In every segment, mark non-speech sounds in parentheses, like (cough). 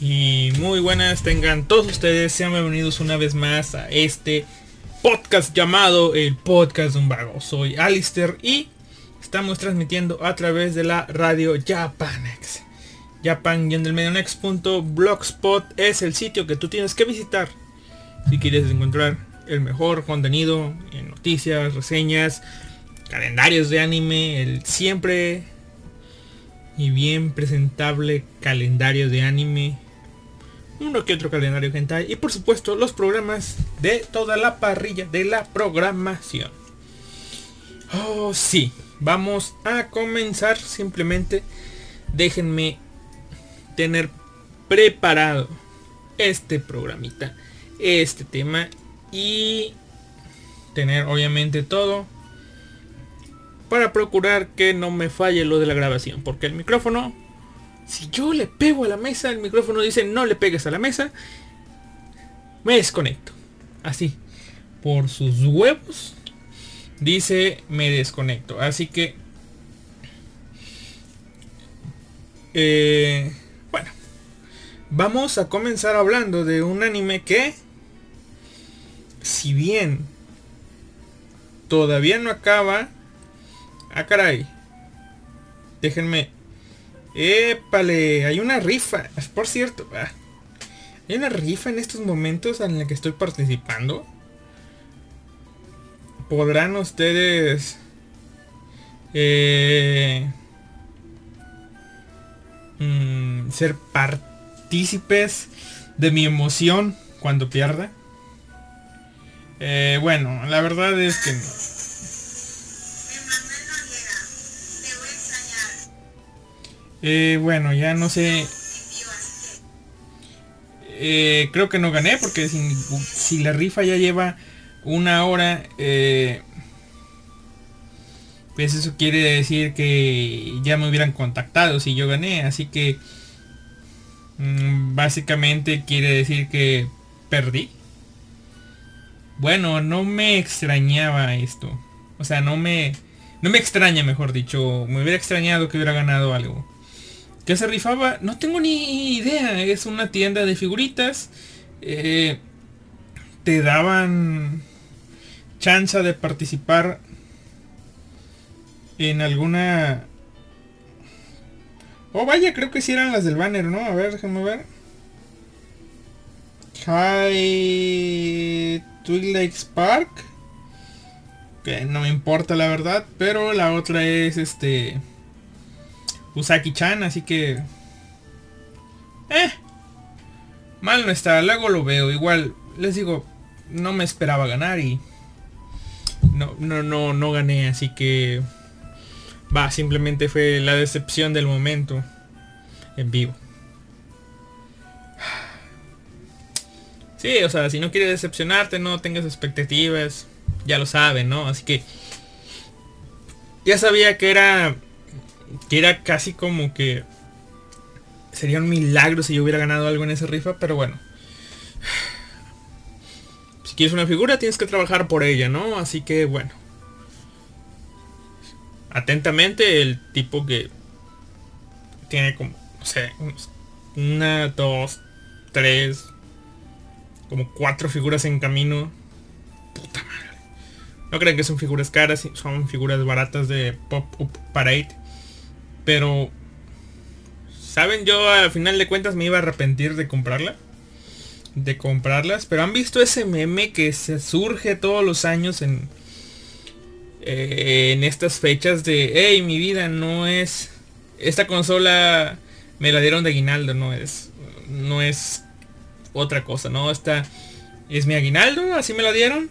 Y muy buenas tengan todos ustedes, sean bienvenidos una vez más a este podcast llamado el podcast de un vago. Soy Alister y estamos transmitiendo a través de la radio Japanex. Japan-medionex.blogspot es el sitio que tú tienes que visitar si quieres encontrar el mejor contenido en noticias, reseñas, calendarios de anime, el siempre y bien presentable calendario de anime. Uno que otro calendario hentai. Y por supuesto los programas de toda la parrilla de la programación. Oh, sí, vamos a comenzar. Simplemente déjenme tener preparado este programita, este tema y tener obviamente todo para procurar que no me falle lo de la grabación, porque el micrófono si yo le pego a la mesa, el micrófono dice no le pegues a la mesa. Me desconecto. Así. Por sus huevos. Dice me desconecto. Así que... Eh, bueno. Vamos a comenzar hablando de un anime que... Si bien... Todavía no acaba... Ah, caray. Déjenme Épale, hay una rifa. Por cierto, ah, hay una rifa en estos momentos en la que estoy participando. Podrán ustedes eh, mm, ser partícipes de mi emoción cuando pierda. Eh, bueno, la verdad es que no. Eh, bueno, ya no sé. Eh, creo que no gané porque si, la rifa ya lleva una hora, eh, pues eso quiere decir que ya me hubieran contactado si yo gané. Así que mm, básicamente quiere decir que perdí. Bueno, no me extrañaba esto. O sea, no me... No me extraña, mejor dicho. Me hubiera extrañado que hubiera ganado algo que se rifaba, no tengo ni idea, es una tienda de figuritas. Eh, te daban chance de participar en alguna... Oh, vaya, creo que sí eran las del banner, ¿no? A ver, déjame ver. High Twilight Spark. Que no me importa la verdad, pero la otra es este... Usaki-chan, así que... Eh. Mal no está, luego lo veo. Igual, les digo, no me esperaba ganar y... No, no, no, no gané, así que... Va, simplemente fue la decepción del momento. En vivo. Sí, o sea, si no quieres decepcionarte, no tengas expectativas. Ya lo saben, ¿no? Así que... Ya sabía que era que era casi como que sería un milagro si yo hubiera ganado algo en esa rifa, pero bueno. (sighs) Si quieres una figura tienes que trabajar por ella, ¿no? Así que bueno. Atentamente el tipo que tiene como, no sé, una, dos, tres, como cuatro figuras en camino. Puta madre. No creen que son figuras caras, son figuras baratas de Pop Up Parade. Pero, ¿saben? Yo al final de cuentas me iba a arrepentir de comprarla. De comprarlas. Pero han visto ese meme que se surge todos los años en... Eh, en estas fechas de, hey, mi vida no es... Esta consola me la dieron de aguinaldo, no es... No es otra cosa, ¿no? Esta es mi aguinaldo, así me la dieron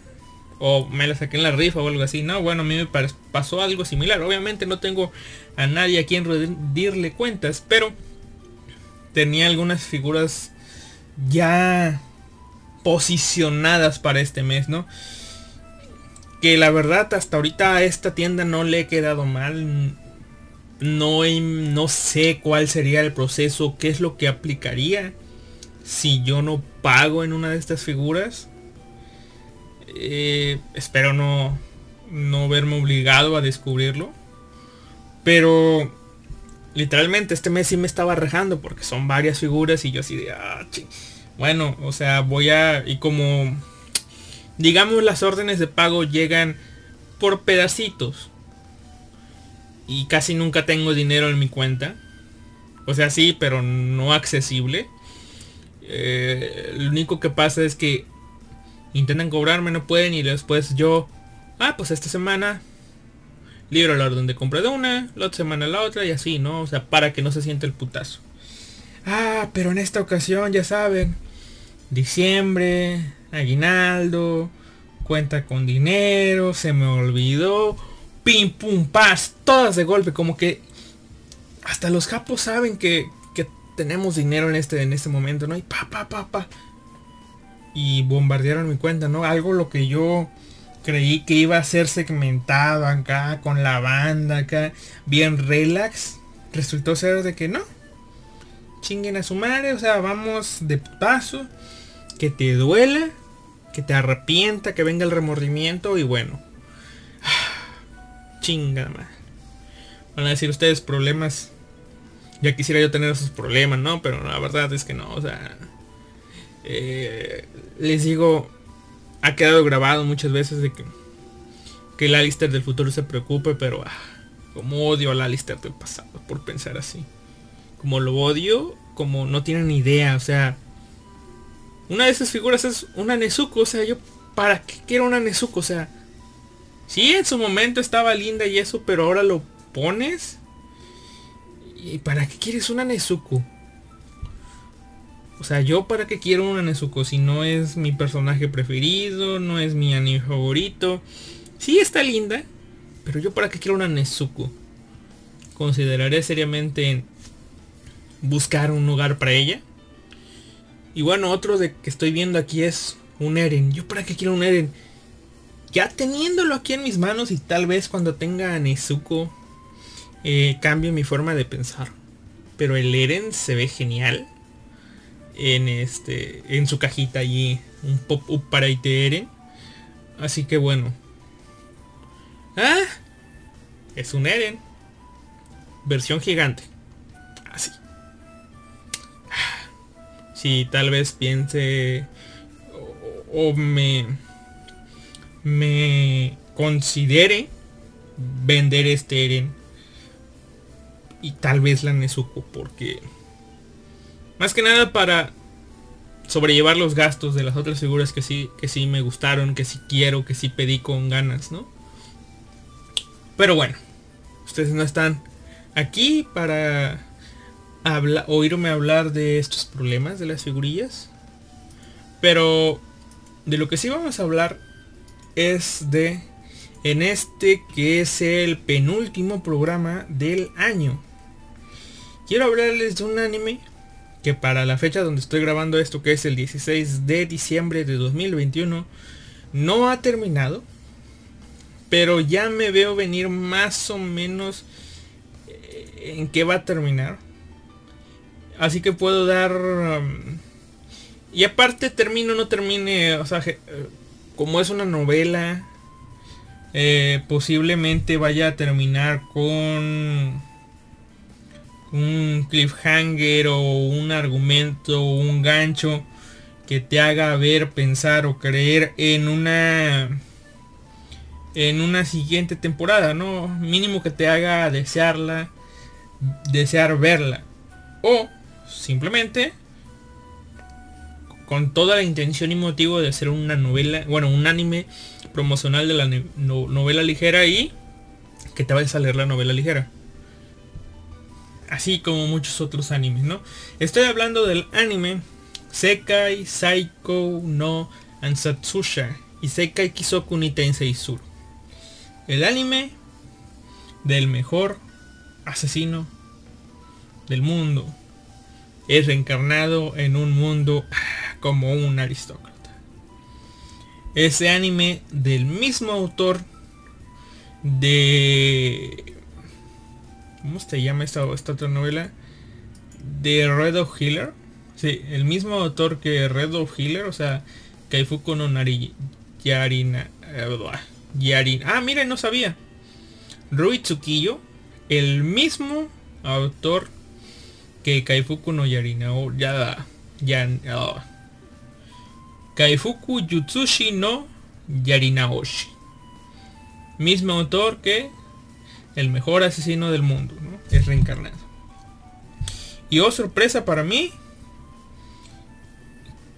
o me la saqué en la rifa o algo así. No, bueno, a mí me pasó algo similar. Obviamente no tengo a nadie a quien rendirle cuentas, pero tenía algunas figuras ya posicionadas para este mes, ¿no? Que la verdad hasta ahorita a esta tienda no le he quedado mal. No, no sé cuál sería el proceso, qué es lo que aplicaría si yo no pago en una de estas figuras. Eh, espero no, no verme obligado a descubrirlo. Pero literalmente este mes sí me estaba rajando porque son varias figuras y yo así de, ah, bueno, o sea, voy a, y como, digamos, las órdenes de pago llegan por pedacitos y casi nunca tengo dinero en mi cuenta. O sea, sí, pero no accesible. Eh, lo único que pasa es que intentan cobrarme, no pueden y después yo, ah, pues esta semana libro la orden de compra de una, la otra semana la otra y así, ¿no? O sea, para que no se siente el putazo. Ah, pero en esta ocasión, ya saben, diciembre, aguinaldo, cuenta con dinero, se me olvidó, pim pum paz, todas de golpe, como que hasta los japos saben que, que tenemos dinero en este, en este momento, ¿no? Y pa, pa, pa, pa. Y bombardearon mi cuenta, ¿no? Algo lo que yo creí que iba a ser segmentado acá con la banda acá bien relax resultó ser de que no. Chinguen a su madre o sea vamos de putazo que te duela que te arrepienta que venga el remordimiento y bueno. (sighs) Chinga van a decir ustedes problemas. Ya quisiera yo tener esos problemas no pero la verdad es que no o sea eh, les digo ha quedado grabado muchas veces de que, que el Alistair del futuro se preocupe, pero ah, como odio al Alistair del pasado por pensar así. Como lo odio, como no tienen ni idea, o sea, una de esas figuras es una Nezuko, o sea, yo para qué quiero una Nezuko, o sea, sí en su momento estaba linda y eso, pero ahora lo pones y para qué quieres una Nezuko? O sea, yo para qué quiero una Nezuko si no es mi personaje preferido, no es mi anime favorito. Sí está linda, pero yo para qué quiero una Nezuko. Consideraré seriamente buscar un lugar para ella. Y bueno, otro de que estoy viendo aquí es un Eren. Yo para qué quiero un Eren. Ya teniéndolo aquí en mis manos y tal vez cuando tenga a Nezuko eh, cambie mi forma de pensar. Pero el Eren se ve genial en este en su cajita allí un pop-up para ITR así que bueno. Ah es un Eren. Versión gigante. Así. Si tal vez piense o, o me me considere vender este Eren. Y tal vez la Nezuko porque más que nada para sobrellevar los gastos de las otras figuras que sí, que sí me gustaron, que sí quiero, que sí pedí con ganas, ¿no? Pero bueno, ustedes no están aquí para oírme hablar de estos problemas de las figurillas. Pero de lo que sí vamos a hablar es de en este que es el penúltimo programa del año. Quiero hablarles de un anime que para la fecha donde estoy grabando esto, que es el 16 de diciembre de 2021, no ha terminado. Pero ya me veo venir más o menos eh, en qué va a terminar. Así que puedo dar... Um, y aparte termino, no termine, o sea, eh, como es una novela, eh, posiblemente vaya a terminar con un cliffhanger o un argumento o un gancho que te haga ver, pensar o creer en una en una siguiente temporada, ¿no? Mínimo que te haga desearla, desear verla. O simplemente con toda la intención y motivo de hacer una novela, bueno, un anime promocional de la novela ligera y que te vayas a leer la novela ligera así como muchos otros animes, ¿no? Estoy hablando del anime Sekai Saiko no Ansatsusha y Sekai Kisoku ni Tensei Sur. El anime del mejor asesino del mundo es reencarnado en un mundo como un aristócrata. Ese anime del mismo autor de ¿Cómo se llama esta, otra novela? De Red of Healer. Sí, el mismo autor que Red of Healer, o sea, Kaifuku no Nari Yarina. Yarin. Ah, miren, no sabía. Rui Tsukiyo, el mismo autor que Kaifuku no Yarina o ya ya oh. Kaifuku Yutsushi no Yarinaoshi. Mismo autor que el mejor asesino del mundo, ¿no? Es reencarnado. Y oh sorpresa para mí,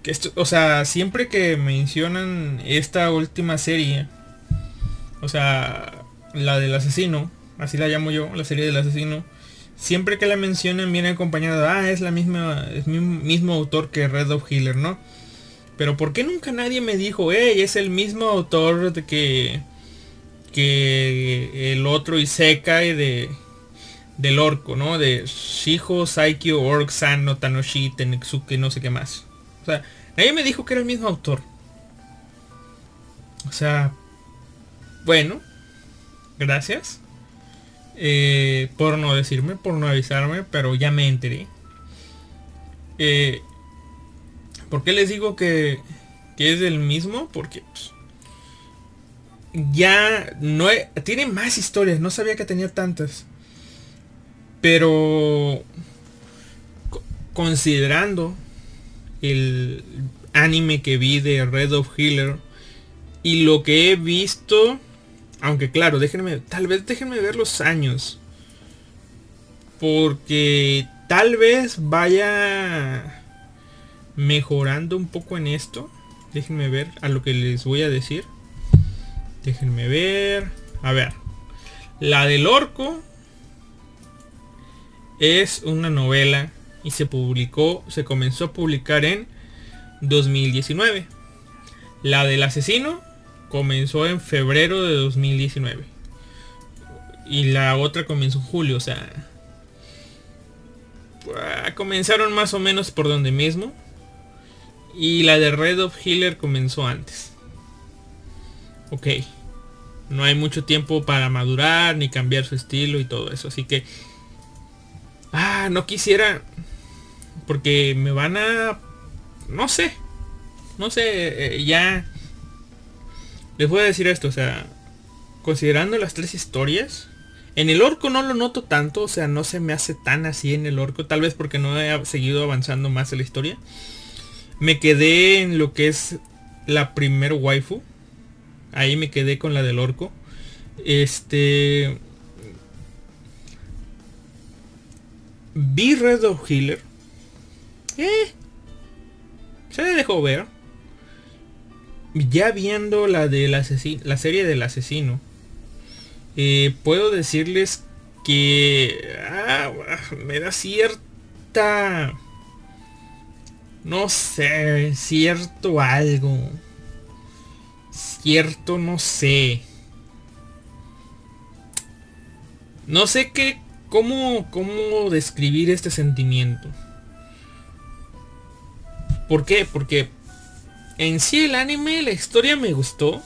que esto, o sea, siempre que mencionan esta última serie, o sea, la del asesino, así la llamo yo, la serie del asesino, siempre que la mencionan viene acompañada, ah, es la misma, es mismo, mismo autor que Red of Healer, ¿no? Pero ¿por qué nunca nadie me dijo, hey, es el mismo autor de que que el otro Isekai de del orco, ¿no? De Shiho, Saikyo, Ork, San, Tanoshi, Tenetsuke, no sé qué más. O sea, nadie me dijo que era el mismo autor. O sea, bueno, gracias. Eh, por no decirme, por no avisarme, pero ya me enteré. Eh, ¿Por qué les digo que, que es el mismo? Porque pues, ya no tiene más historias, no sabía que tenía tantas. Pero considerando el anime que vi de Red of Healer y lo que he visto, aunque claro, déjenme, tal vez déjenme ver los años. Porque tal vez vaya mejorando un poco en esto. Déjenme ver a lo que les voy a decir. Déjenme ver. A ver. La del orco es una novela y se publicó, se comenzó a publicar en 2019. La del asesino comenzó en febrero de 2019. Y la otra comenzó en julio, o sea... Comenzaron más o menos por donde mismo. Y la de Red of Healer comenzó antes. Ok. No hay mucho tiempo para madurar ni cambiar su estilo y todo eso. Así que... Ah, no quisiera... Porque me van a... No sé. No sé. Eh, ya... Les voy a decir esto. O sea... Considerando las tres historias. En el orco no lo noto tanto. O sea, no se me hace tan así en el orco. Tal vez porque no he seguido avanzando más en la historia. Me quedé en lo que es la primer waifu. Ahí me quedé con la del orco. Este... Vi Red of Healer. Eh, se dejó ver. Ya viendo la del asesino, la serie del asesino, eh, puedo decirles que ah, me da cierta, no sé, cierto algo cierto, no sé. No sé qué, cómo, cómo describir este sentimiento. ¿Por qué? Porque en sí el anime, la historia me gustó.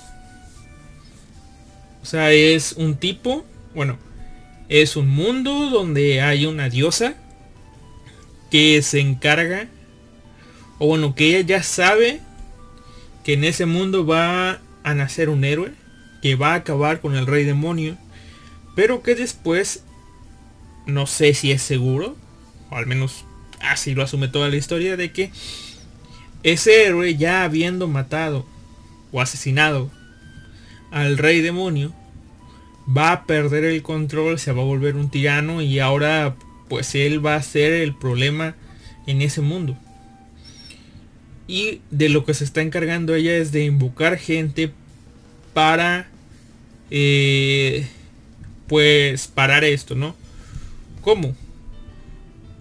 O sea, es un tipo, bueno, es un mundo donde hay una diosa que se encarga, o bueno, que ella ya sabe que en ese mundo va a nacer un héroe que va a acabar con el rey demonio, pero que después, no sé si es seguro, o al menos así lo asume toda la historia, de que ese héroe ya habiendo matado o asesinado al rey demonio, va a perder el control, se va a volver un tirano y ahora pues él va a ser el problema en ese mundo. Y de lo que se está encargando ella es de invocar gente para eh, pues parar esto, ¿no? ¿Cómo?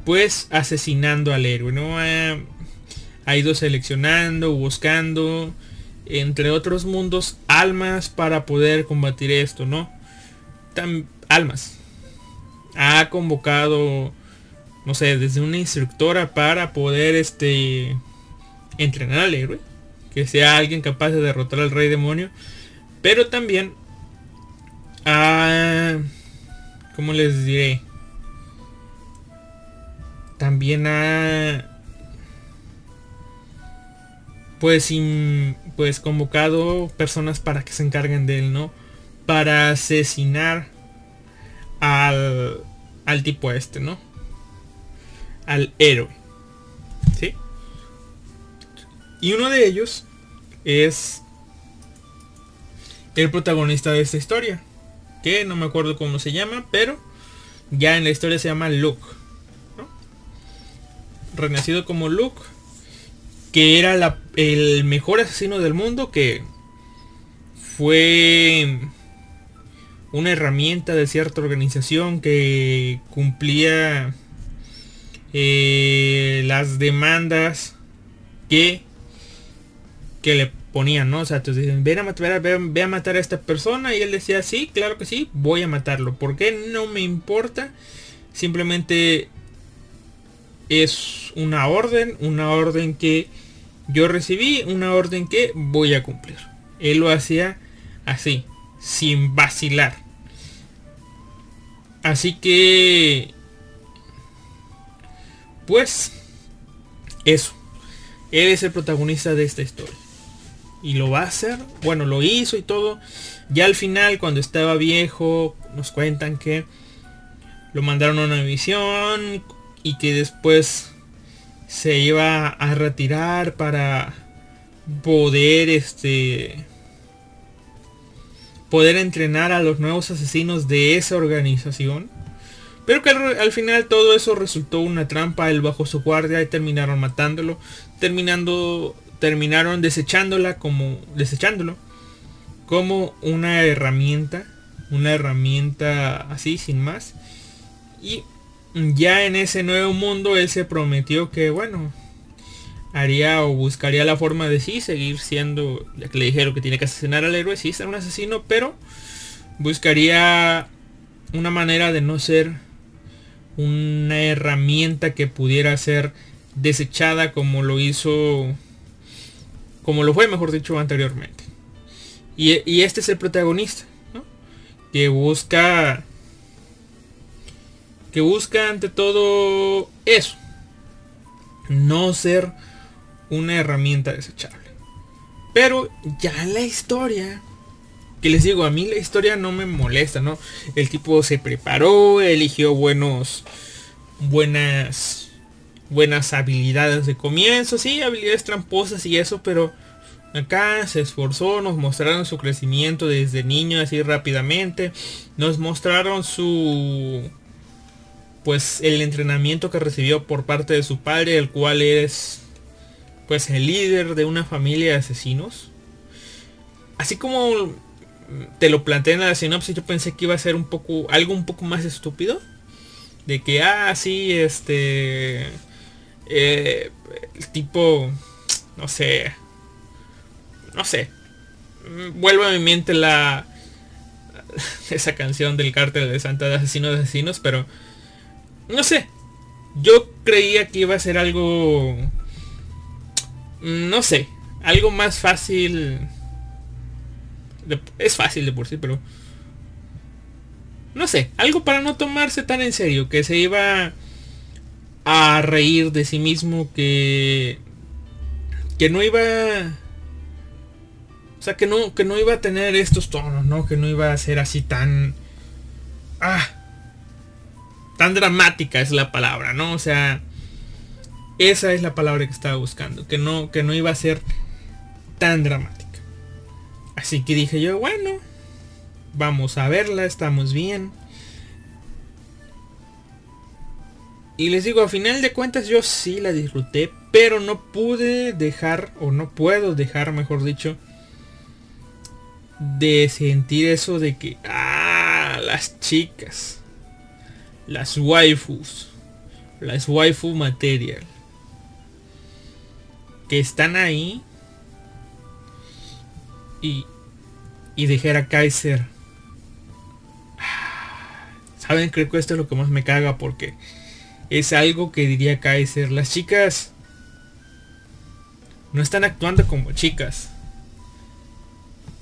Pues asesinando al héroe, ¿no? Ha, ido seleccionando, buscando, entre otros mundos, almas para poder combatir esto, ¿no? almas. Ha convocado, no sé, desde una instructora para poder este entrenar al héroe, que sea alguien capaz de derrotar al rey demonio, pero también a, ¿cómo les diré? También ha pues, pues convocado personas para que se encarguen de él, ¿no? Para asesinar al al tipo este, ¿no? Al héroe. Y uno de ellos es el protagonista de esta historia. Que no me acuerdo cómo se llama, pero ya en la historia se llama Luke. Renacido como Luke. Que era el mejor asesino del mundo. Que fue una herramienta de cierta organización que cumplía eh, las demandas que, le ponían, ¿no? O sea, entonces dicen, ven a, matar, ve a matar a esta persona y él decía, sí, claro que sí, voy a matarlo. ¿Por qué? No me importa. Simplemente es una orden, una orden que yo recibí, una orden que voy a cumplir. Él lo hacía así, sin vacilar. Así que... Pues... Eso. Él es el protagonista de esta historia. Y lo va a hacer. Bueno, lo hizo y todo. Ya al final, cuando estaba viejo, nos cuentan que lo mandaron a una misión y que después se iba a retirar para poder este poder entrenar a los nuevos asesinos de esa organización. Pero que al, final todo eso resultó una trampa, él bajo su guardia y terminaron matándolo, terminando, terminaron desechándola como, desechándolo como una herramienta, una herramienta así sin más. Y ya en ese nuevo mundo él se prometió que bueno, haría o buscaría la forma de sí seguir siendo, ya que le dijeron que tiene que asesinar al héroe, sí ser un asesino, pero buscaría una manera de no ser una herramienta que pudiera ser desechada como lo hizo, como lo fue, mejor dicho, anteriormente. Y, este es el protagonista, que busca, que busca ante todo eso, no ser una herramienta desechable. Pero ya la historia, que les digo, a mí la historia no me molesta, ¿no? El tipo se preparó, eligió buenos, buenas, buenas habilidades de comienzo, sí, habilidades tramposas y eso, pero acá se esforzó, nos mostraron su crecimiento desde niño así rápidamente, nos mostraron su pues el entrenamiento que recibió por parte de su padre, el cual es pues el líder de una familia de asesinos. Así como te lo planteé en la sinopsis, yo pensé que iba a ser un poco, algo un poco más estúpido. De que, ah, sí, este... Eh, el tipo, no sé, no sé. Vuelvo a mi mente la... (laughs) Esa canción del cártel de Santa de Asesinos de Asesinos, pero... No sé. Yo creía que iba a ser algo no sé, algo más fácil. es fácil de por sí, pero... No sé, algo para no tomarse tan en serio, que se iba a reír de sí mismo, que... Que no iba... O sea, que no, que no iba a tener estos tonos, ¿no? Que no iba a ser así tan... Ah. Tan dramática es la palabra, ¿no? O sea esa es la palabra que estaba buscando, que no, que no iba a ser tan dramática. Así que dije yo, bueno, vamos a verla, estamos bien. Y les digo, a final de cuentas yo sí la disfruté, pero no pude dejar, o no puedo dejar, mejor dicho, de sentir eso de que, ah, las chicas, las waifus, las waifu material que están ahí y, y dejar a Kaiser. Saben, creo que esto es lo que más me caga porque es algo que diría Kaiser. Las chicas no están actuando como chicas.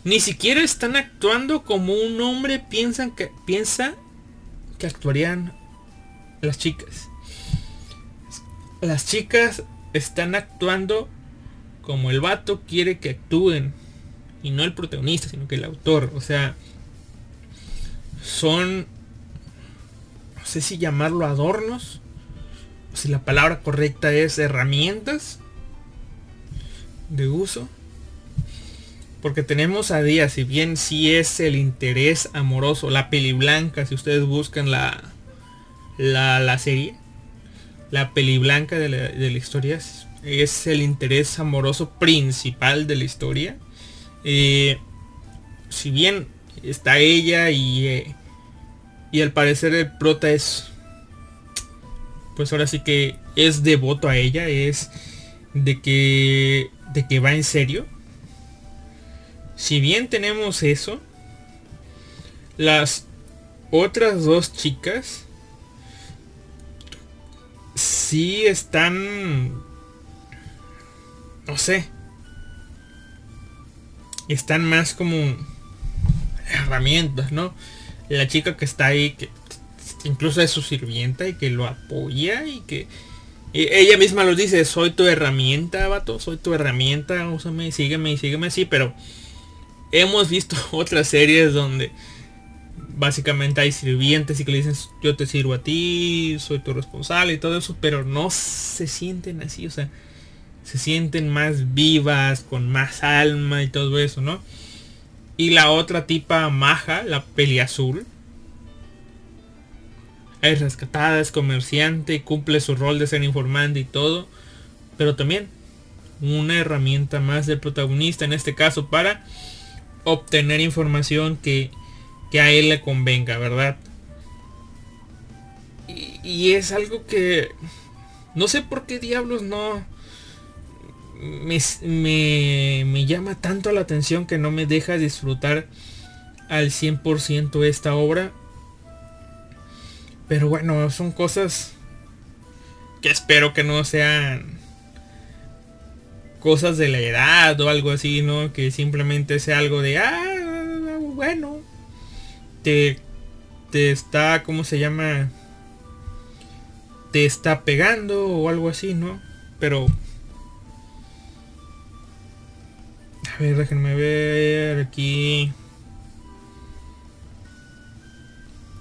Ni siquiera están actuando como un hombre piensan que, piensa que actuarían las chicas. Las chicas están actuando como el vato quiere que actúen. Y no el protagonista, sino que el autor. O sea, son... sé si llamarlo adornos, si la palabra correcta es herramientas de uso. Porque tenemos a día, si bien si es el interés amoroso, la peli blanca, si ustedes buscan la, la, serie, la peli blanca de la, de la historia es el interés amoroso principal de la historia. Eh, si bien está ella y, eh, y al parecer el prota es, pues ahora sí que es devoto a ella, es de que, de que va en serio. Si bien tenemos eso, las otras dos chicas sí están, no sé, están más como herramientas, ¿no? La chica que está ahí, que incluso es su sirvienta y que lo apoya y que ella misma lo dice, soy tu herramienta, vato, soy tu herramienta, úsame, sígueme sígueme así, pero hemos visto (laughs) otras series donde básicamente hay sirvientes y que le dicen yo te sirvo a ti, soy tu responsable y todo eso, pero no se sienten así, o sea, se sienten más vivas, con más alma y todo eso, ¿no? Y la otra tipa maja, la peli azul. Es rescatada, es comerciante, cumple su rol de ser informante y todo. Pero también una herramienta más del protagonista en este caso para obtener información que, que a él le convenga, ¿verdad? Y, y, es algo que no sé por qué diablos no me, me, llama tanto la atención que no me deja disfrutar al 100% esta obra. Pero bueno, son cosas que espero que no sean cosas de la edad o algo así, ¿no? Que simplemente sea algo de, ah, bueno, te, te está, ¿cómo se llama? Te está pegando o algo así, ¿no? Pero A ver, déjenme ver aquí.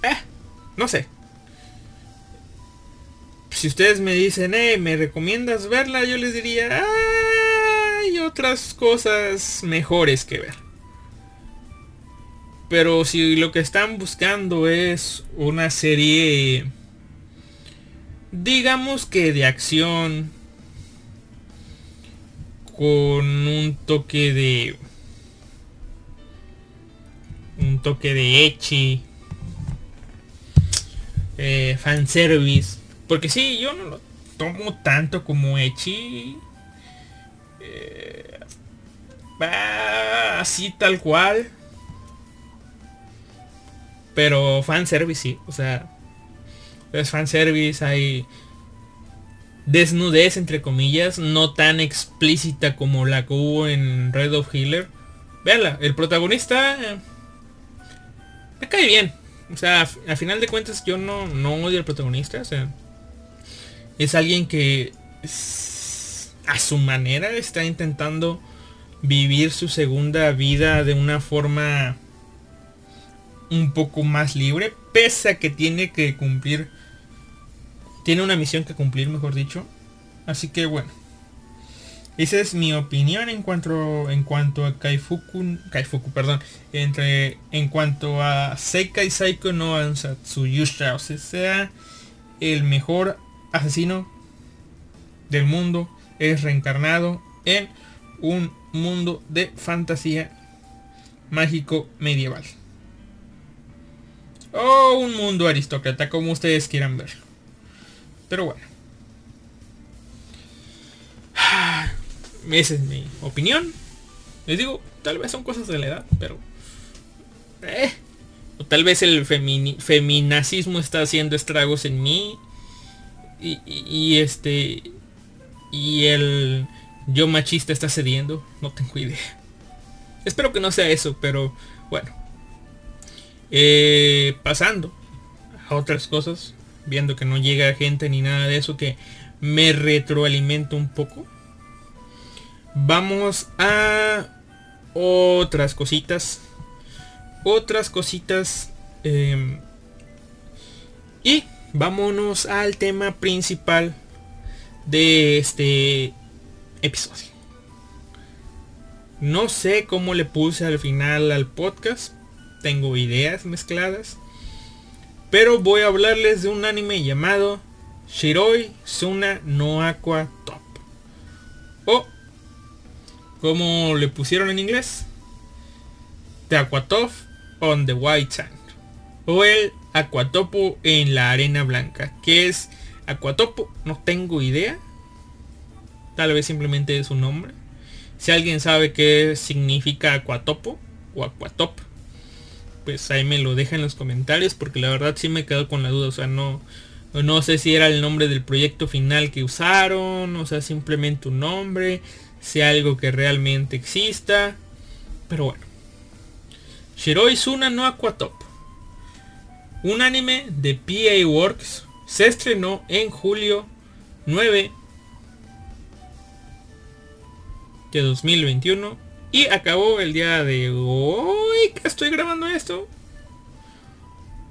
Eh, no sé. Si ustedes me dicen, eh, ¿me recomiendas verla? Yo les diría, hay otras cosas mejores que ver. Pero si lo que están buscando es una serie, digamos que de acción, con un toque de un toque de echi eh, fanservice porque sí yo no lo tomo tanto como echi eh, así tal cual pero fanservice sí o sea es fanservice hay desnudez entre comillas, no tan explícita como la que hubo en Red of Healer. Veanla, el protagonista eh, me cae bien. O sea, a final de cuentas yo no, no odio al protagonista. O sea, es alguien que a su manera está intentando vivir su segunda vida de una forma un poco más libre, pese a que tiene que cumplir tiene una misión que cumplir, mejor dicho. Así que bueno. Esa es mi opinión en cuanto, en cuanto a Kaifuku, Kaifuku, perdón, entre, en cuanto a Seikai Saiko no Ansatsu-yusha, o sea, sea el mejor asesino del mundo, es reencarnado en un mundo de fantasía mágico medieval. O un mundo aristócrata, como ustedes quieran verlo. Pero bueno. (sighs) Esa es mi opinión. Les digo, tal vez son cosas de la edad, pero... Eh, o tal vez el feminacismo está haciendo estragos en mí. Y, este... Y el yo machista está cediendo. No tengo idea. (laughs) Espero que no sea eso, pero bueno. Eh, pasando a otras cosas viendo que no llega gente ni nada de eso que me retroalimenta un poco. Vamos a otras cositas. Otras cositas. Em, y vámonos al tema principal de este episodio. No sé cómo le puse al final al podcast. Tengo ideas mezcladas. Pero voy a hablarles de un anime llamado Shiroi Suna no Aqua Top. O como le pusieron en inglés, The Aquatop on the White Sand. O el Aquatopo en la arena blanca. ¿Qué es Aquatopo? No tengo idea. Tal vez simplemente es un nombre. Si alguien sabe qué significa Aquatopo o Aquatop, pues ahí me lo deja en los comentarios porque la verdad sí me quedo con la duda. O sea, no, no sé si era el nombre del proyecto final que usaron, o sea, simplemente un nombre, sea algo que realmente exista. Pero bueno. Shiroi Suna no Aquatop. Un anime de PA Works se estrenó en julio 9 de 2021 y acabó el día de hoy que estoy grabando esto.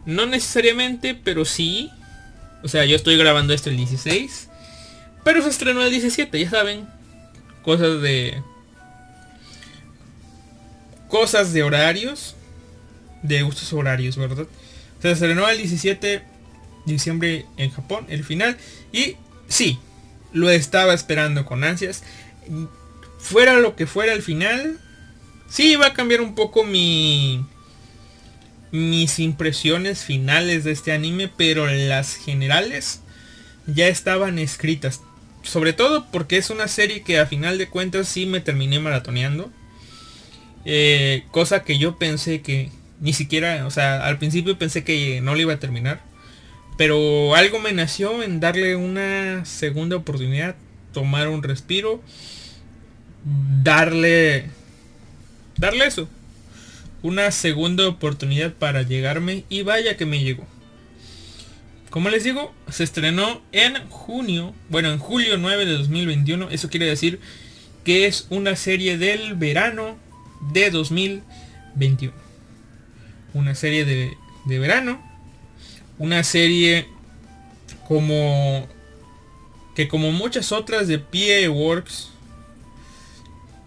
No necesariamente, pero sí. O sea, yo estoy grabando esto el 16. Pero se estrenó el 17, ya saben. Cosas de... Cosas de horarios. De gustos horarios, ¿verdad? Se estrenó el 17 de diciembre en Japón, el final. Y sí, lo estaba esperando con ansias fuera lo que fuera el final, sí va a cambiar un poco mi mis impresiones finales de este anime, pero las generales ya estaban escritas. Sobre todo porque es una serie que a final de cuentas sí me terminé maratoneando. Eh, cosa que yo pensé que ni siquiera, o sea, al principio pensé que no lo iba a terminar. Pero algo me nació en darle una segunda oportunidad, tomar un respiro darle darle eso una segunda oportunidad para llegarme y vaya que me llegó como les digo se estrenó en junio bueno en julio 9 de 2021 eso quiere decir que es una serie del verano de 2021 una serie de, de verano una serie como que como muchas otras de PA Works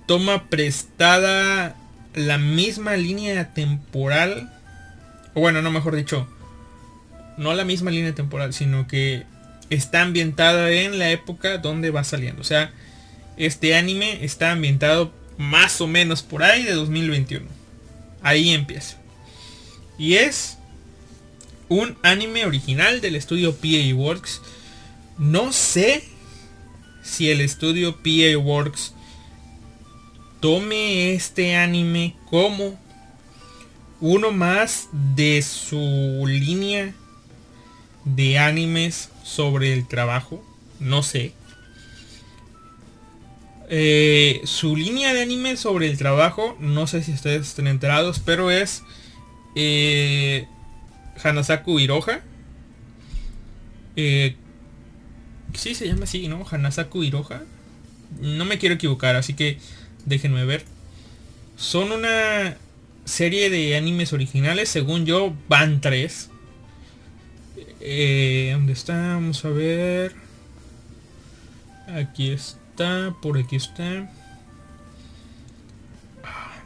toma prestada la misma línea temporal. O bueno, no mejor dicho. No la misma línea temporal, sino que está ambientada en la época donde va saliendo. O sea, este anime está ambientado más o menos por ahí de 2021. Ahí empieza. Y es un anime original del estudio PA Works. No sé si el estudio PA Works tome este anime como uno más de su línea de animes sobre el trabajo. No sé. Eh, su línea de anime sobre el trabajo, no sé si ustedes estén enterados, pero es eh, Hanasaku Hiroha. Eh, sí, se llama así, ¿no? Hanasaku Hiroha. No me quiero equivocar, así que déjenme ver. Son una serie de animes originales, según yo, van tres. Eh, ¿Dónde está? Vamos a ver. Aquí está, por aquí está.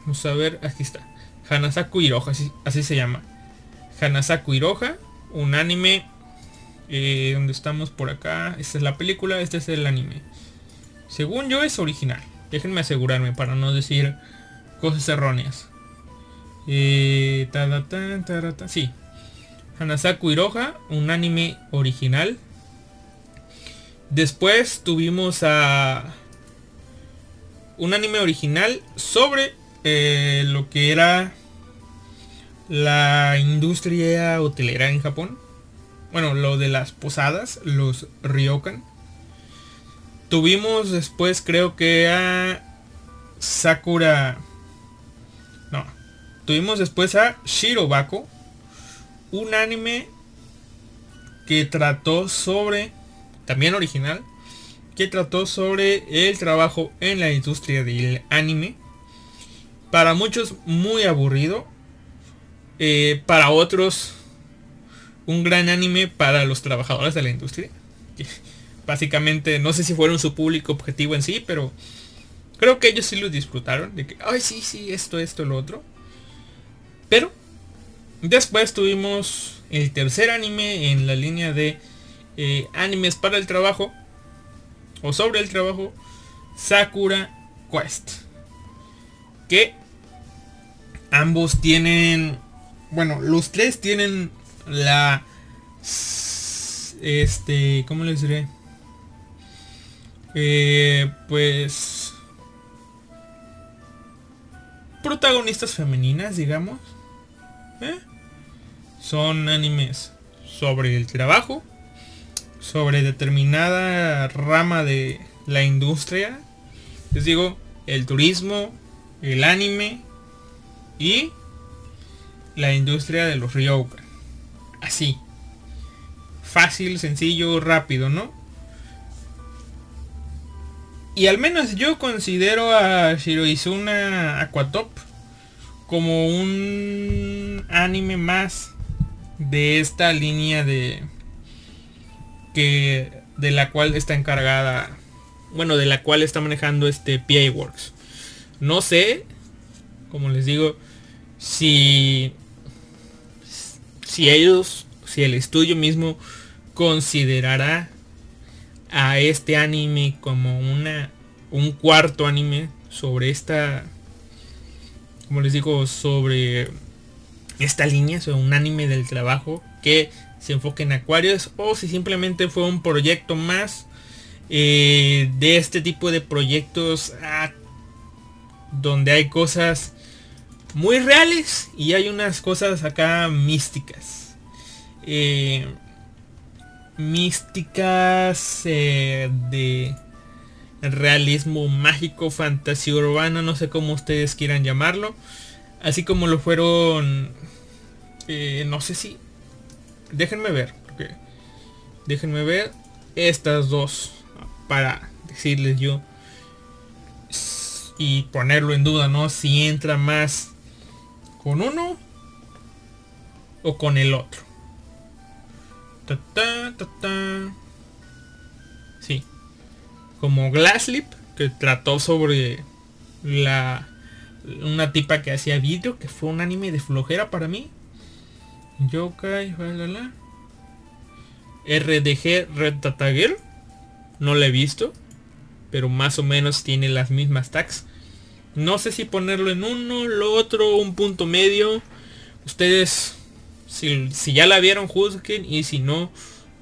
Vamos a ver, aquí está. Hanasaku Hiroha, así, se llama. Hanasaku Hiroha, un anime eh, donde estamos por acá. Esta es la película, este es el anime. Según yo es original. Déjenme asegurarme para no decir cosas erróneas. Eh, sí. Hanasaku Hiroha, un anime original. Después tuvimos a un anime original sobre eh, lo que era la industria hotelera en Japón. Bueno, lo de las posadas, los ryokan. Tuvimos después creo que a Sakura... No. Tuvimos después a Shirobako. Un anime que trató sobre... También original. Que trató sobre el trabajo en la industria del anime. Para muchos muy aburrido. Eh, para otros un gran anime para los trabajadores de la industria. Básicamente, no sé si fueron su público objetivo en sí, pero creo que ellos sí lo disfrutaron. De que, ay, sí, sí, esto, esto, lo otro. Pero, después tuvimos el tercer anime en la línea de eh, animes para el trabajo. O sobre el trabajo. Sakura Quest. Que ambos tienen... Bueno, los tres tienen la... Este... ¿Cómo les diré? Eh, pues... Protagonistas femeninas, digamos. ¿Eh? Son animes sobre el trabajo. Sobre determinada rama de la industria. Les digo, el turismo, el anime y la industria de los ryokan. Así. Fácil, sencillo, rápido, ¿no? Y al menos yo considero a Shiroizuna Aquatop como un anime más de esta línea de que de la cual está encargada bueno de la cual está manejando este PA Works no sé como les digo si si ellos, si el estudio mismo considerará a este anime como una un cuarto anime sobre esta como les digo sobre esta línea sobre un anime del trabajo que se enfoque en acuarios o si simplemente fue un proyecto más eh, de este tipo de proyectos ah, donde hay cosas muy reales y hay unas cosas acá místicas. Eh, místicas eh, de realismo mágico, fantasía urbana, no sé cómo ustedes quieran llamarlo. Así como lo fueron, eh, no sé si, déjenme ver, déjenme ver estas dos para decirles yo y ponerlo en duda, ¿no? Si entra más ¿Con uno? ¿O con el otro? Ta, ta, ta, sí. Como Glasslip, que trató sobre la una tipa que hacía vidrio, que fue un anime de flojera para mí. Yokai, la, RDG Red Data Girl. No la he visto. Pero más o menos tiene las mismas tags. No sé si ponerlo en uno, lo otro, un punto medio. Ustedes, si, ya la vieron, juzguen. Y si no,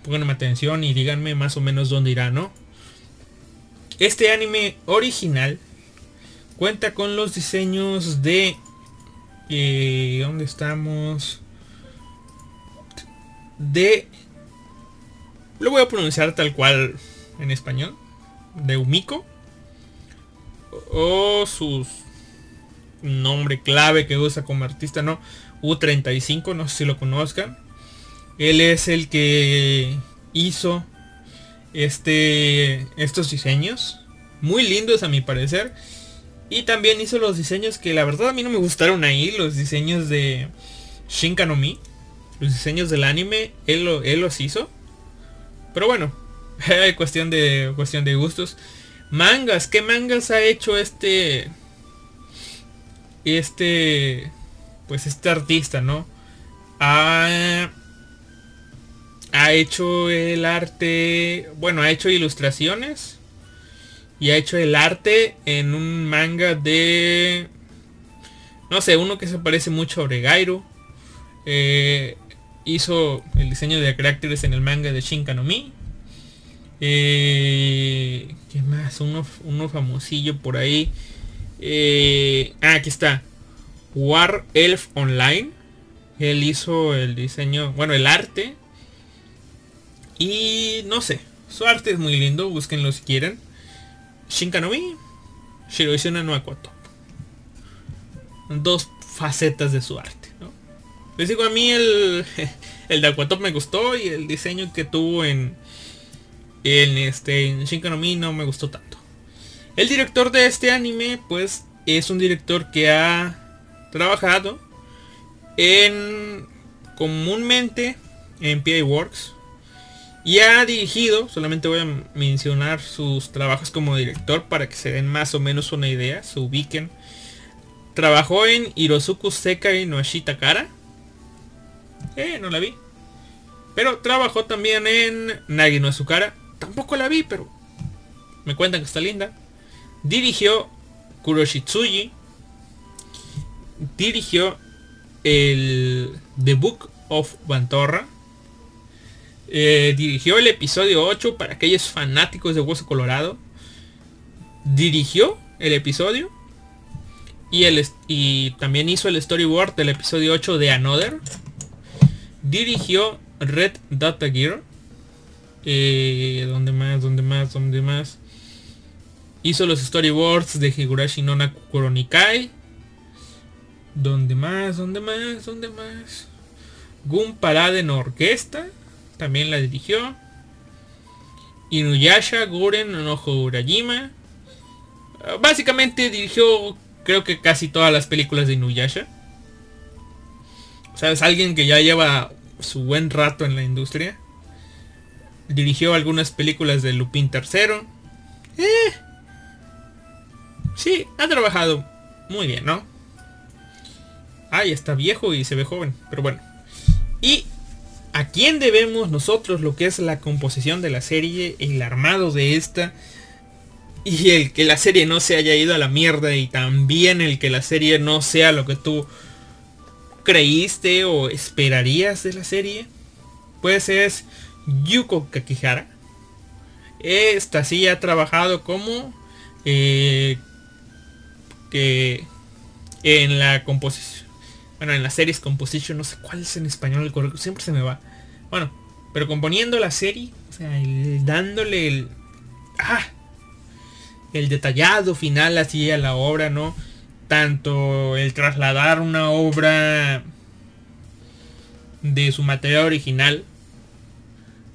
pónganme atención y díganme más o menos dónde irá, ¿no? Este anime original cuenta con los diseños de... Eh, ¿Dónde estamos? De... Lo voy a pronunciar tal cual en español. De Umiko o su nombre clave que usa como artista, ¿no? U35, no sé si lo conozcan. Él es el que hizo este, estos diseños. Muy lindos a mi parecer. Y también hizo los diseños que la verdad a mí no me gustaron ahí. Los diseños de Shinkanomi. Los diseños del anime. Él, él los hizo. Pero bueno. (laughs) cuestión de, cuestión de gustos. Mangas, ¿qué mangas ha hecho este... Este... Pues este artista, ¿no? Ha... Ha hecho el arte... Bueno, ha hecho ilustraciones. Y ha hecho el arte en un manga de... No sé, uno que se parece mucho a Oregairo. Eh, hizo el diseño de caracteres en el manga de Shinkanomi. Eh, ¿Qué más? Uno, famosillo por ahí. Eh, ah, aquí está. War Elf Online. Él hizo el diseño, bueno, el arte. Y no sé, su arte es muy lindo, búsquenlo si quieren. Shinkanomi, no Aquatop. Dos facetas de su arte. Les digo, a mí el, (laughs) el de Aquatop me gustó y el diseño que tuvo en, en este en Shinkanomi no me gustó tanto. El director de este anime pues es un director que ha trabajado en comúnmente en PA Works. Y ha dirigido, solamente voy a mencionar sus trabajos como director para que se den más o menos una idea, se ubiquen. Trabajó en Hirosuku Sekai no Ashita Kara. Eh, no la vi. Pero trabajó también en Nagi no Azukara. Tampoco la vi, pero me cuentan que está linda. Dirigió Kuroshitsuji. Dirigió el The Book of Bantorra. Eh, dirigió el episodio 8 para aquellos fanáticos de Hueso Colorado. Dirigió el episodio. Y, el, y también hizo el storyboard del episodio 8 de Another. Dirigió Red Data Gear. Eh, ¿Dónde más? ¿Dónde más? ¿Dónde más? Hizo los storyboards de Higurashi no Nakuronikai. ¿Dónde más? ¿Dónde más? ¿Dónde más? Gun Parade en orquesta. También la dirigió. Inuyasha Guren no Urajima. Básicamente dirigió creo que casi todas las películas de Inuyasha. O sea, alguien que ya lleva su buen rato en la industria. Dirigió algunas películas de Lupin III. Eh, sí, ha trabajado muy bien, ¿no? Ah, ya está viejo y se ve joven, pero bueno. ¿Y a quién debemos nosotros lo que es la composición de la serie, el armado de esta? Y el que la serie no se haya ido a la mierda y también el que la serie no sea lo que tú creíste o esperarías de la serie? Pues es Yuko Kakihara. Esta sí ha trabajado como eh, que en la composición. Bueno, en las series composition, no sé cuál es en español el correcto, siempre se me va. Bueno, pero componiendo la serie, o sea, dándole el... Ah, el detallado final así a la obra, ¿no? tanto el trasladar una obra de su material original,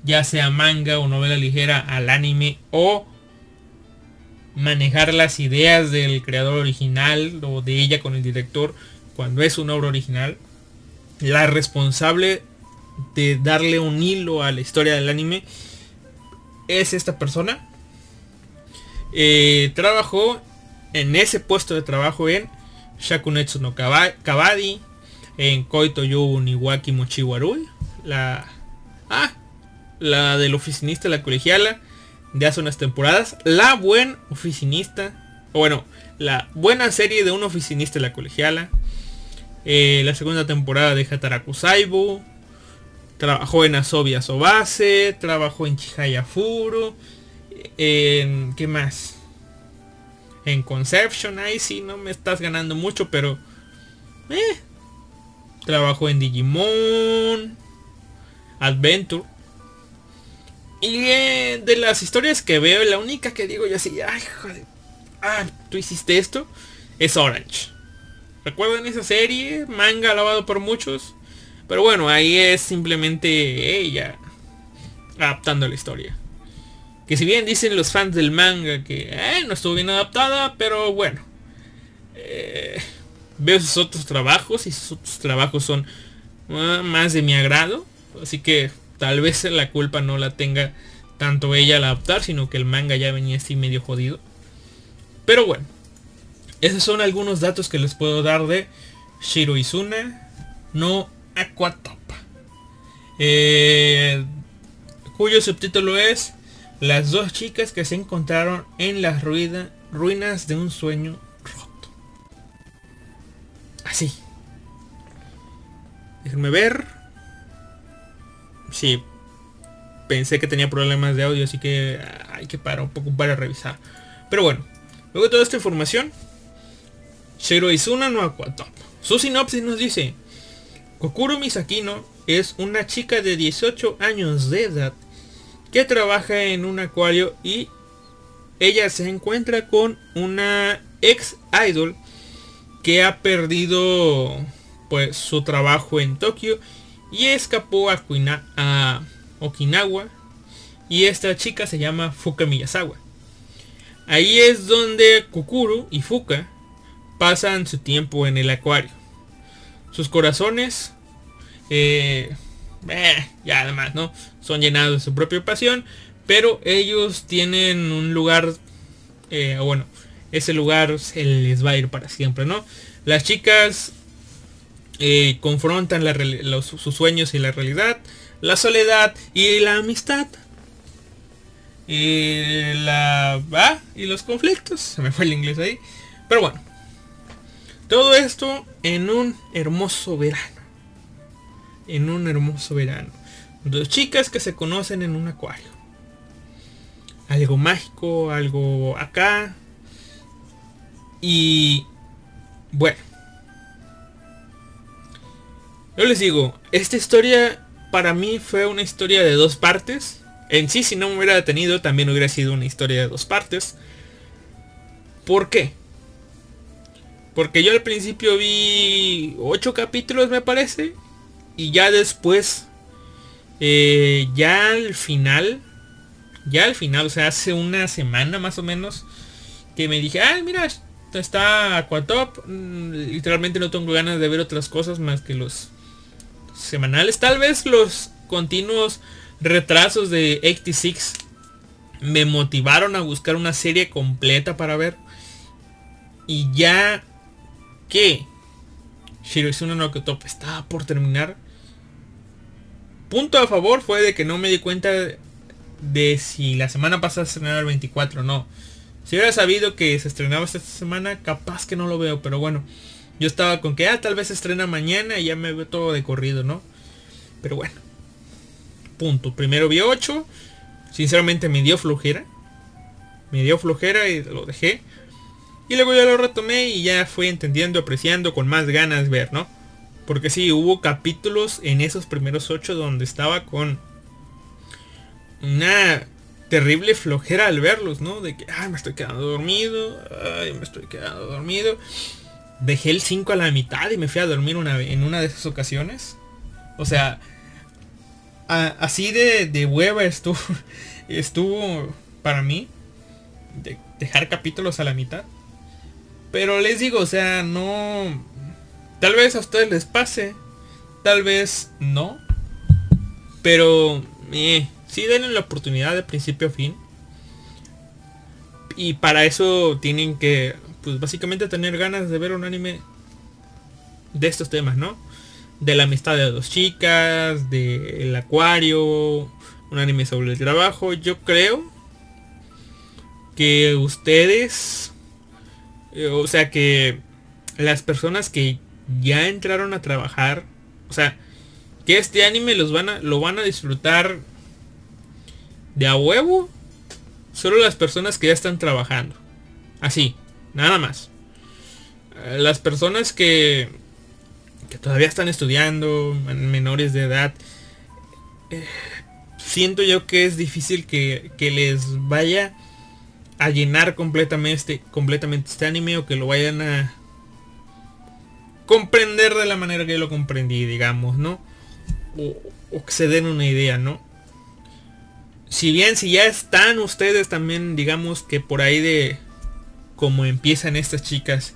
ya sea manga o novela ligera, al anime o manejar las ideas del creador original o de ella con el director cuando es una obra original. La responsable de darle un hilo a la historia del anime es esta persona. Eh, trabajó en ese puesto de trabajo en Shakunetsu no Kabadi, en Koito Yu Mochiwarui, la ah, la del oficinista la colegiala de hace unas temporadas, la buen oficinista, o bueno, la buena serie de un oficinista la colegiala, eh, la segunda temporada de Hataraku Saibu, trabajó en Asobia Sobase, trabajó en Chihaya Furu, en ¿qué más? en Conception, ahí sí no me estás ganando mucho, pero... Eh, trabajo en Digimon, Adventure. Y eh, de las historias que veo, la única que digo yo así, ay, joder, ah, tú hiciste esto, es Orange. ¿Recuerdan esa serie? Manga alabado por muchos. Pero bueno, ahí es simplemente ella adaptando la historia. Que si bien dicen los fans del manga que eh, no estuvo bien adaptada, pero bueno. Eh, veo sus otros trabajos y sus otros trabajos son ah, más de mi agrado. Así que tal vez la culpa no la tenga tanto ella al adaptar, sino que el manga ya venía así medio jodido. Pero bueno, esos son algunos datos que les puedo dar de Shiro Izuna no Aquatopa. Eh, cuyo subtítulo es las dos chicas que se encontraron en las ruinas de un sueño roto. Así. Déjenme ver. Sí. Pensé que tenía problemas de audio, así que hay que parar un poco para revisar. Pero bueno, luego de toda esta información, Shiro Izuna no Aquatop. Su sinopsis nos dice, Kokuro Misakino es una chica de 18 años de edad que trabaja en un acuario y ella se encuentra con una ex idol que ha perdido pues su trabajo en Tokio y escapó a, Okinawa y esta chica se llama Fuka Miyazawa. Ahí es donde Kukuru y Fuka pasan su tiempo en el acuario. Sus corazones eh, eh, ya además, ¿no? Son llenados de su propia pasión, pero ellos tienen un lugar, eh, bueno, ese lugar se les va a ir para siempre, ¿no? Las chicas eh, confrontan sus sueños y la realidad, la soledad y la amistad. Y la... Ah, y los conflictos. (laughs) Se me fue el inglés ahí. Pero bueno. Todo esto en un hermoso verano. En un hermoso verano. Dos chicas que se conocen en un acuario. Algo mágico, algo acá. Y... Bueno. Yo les digo, esta historia para mí fue una historia de dos partes. En sí, si no me hubiera detenido, también hubiera sido una historia de dos partes. ¿Por qué? Porque yo al principio vi ocho capítulos, me parece. Y ya después, eh, ya al final, ya al final, o sea, hace una semana más o menos, que me dije, ah, mira, está Aquatop. Mm, literalmente no tengo ganas de ver otras cosas más que los semanales. Tal vez los continuos retrasos de 86 me motivaron a buscar una serie completa para ver. Y ya que Shirozuna no Top estaba por terminar. Punto a favor fue de que no me di cuenta de si la semana pasada se estrenaba el 24 no. Si hubiera sabido que se estrenaba esta semana, capaz que no lo veo, pero bueno. Yo estaba con que, ah, tal vez estrena mañana y ya me veo todo de corrido, ¿no? Pero bueno. Punto. Primero vi 8. Sinceramente me dio flojera. Me dio flojera y lo dejé. Y luego ya lo retomé y ya fui entendiendo, apreciando, con más ganas ver, ¿no? Porque sí, hubo capítulos en esos primeros 8 donde estaba con una terrible flojera al verlos, ¿no? De que, ay, me estoy quedando dormido, ay, me estoy quedando dormido dejé el 5 a la mitad y me fui a dormir una, en una de esas ocasiones. O sea, así de, de, hueva estuvo, (laughs) estuvo para mí de dejar capítulos a la mitad. Pero les digo, o sea, no... Tal vez a ustedes les pase, tal vez no. Pero eh, sí denle la oportunidad de principio a fin. Y para eso tienen que pues básicamente tener ganas de ver un anime de estos temas, ¿no? De la amistad de dos chicas, del acuario, un anime sobre el trabajo. Yo creo que ustedes, eh, o sea que las personas que ya entraron a trabajar, o sea, que este anime los van a, lo van a disfrutar de a huevo. Solo las personas que ya están trabajando. Así. Nada más. Eh, las personas que, que todavía están estudiando, menores de edad, eh, siento yo que es difícil que, les vaya a llenar completamente este, completamente este anime o que lo vayan a comprender de la manera que yo lo comprendí, digamos, ¿no? O, o que se den una idea, ¿no? Si bien si ya están ustedes también, digamos que por ahí de como empiezan estas chicas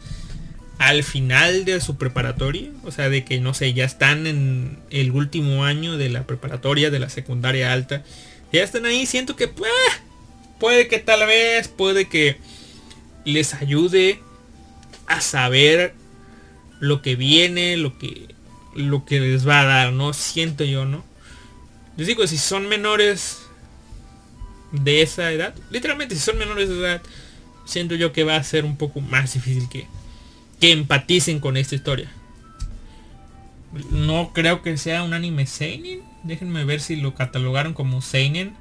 al final de su preparatoria, o sea, de que no sé, ya están en el último año de la preparatoria, de la secundaria alta, ya están ahí, siento que pues, puede que tal vez, puede que les ayude a saber lo que viene, lo que lo que les va a dar, ¿no? Siento yo, ¿no? Les digo, si son menores de esa edad, literalmente si son menores de edad, siento yo que va a ser un poco más difícil que, que empaticen con esta historia. No creo que sea un anime seinen. Déjenme ver si lo catalogaron como seinen.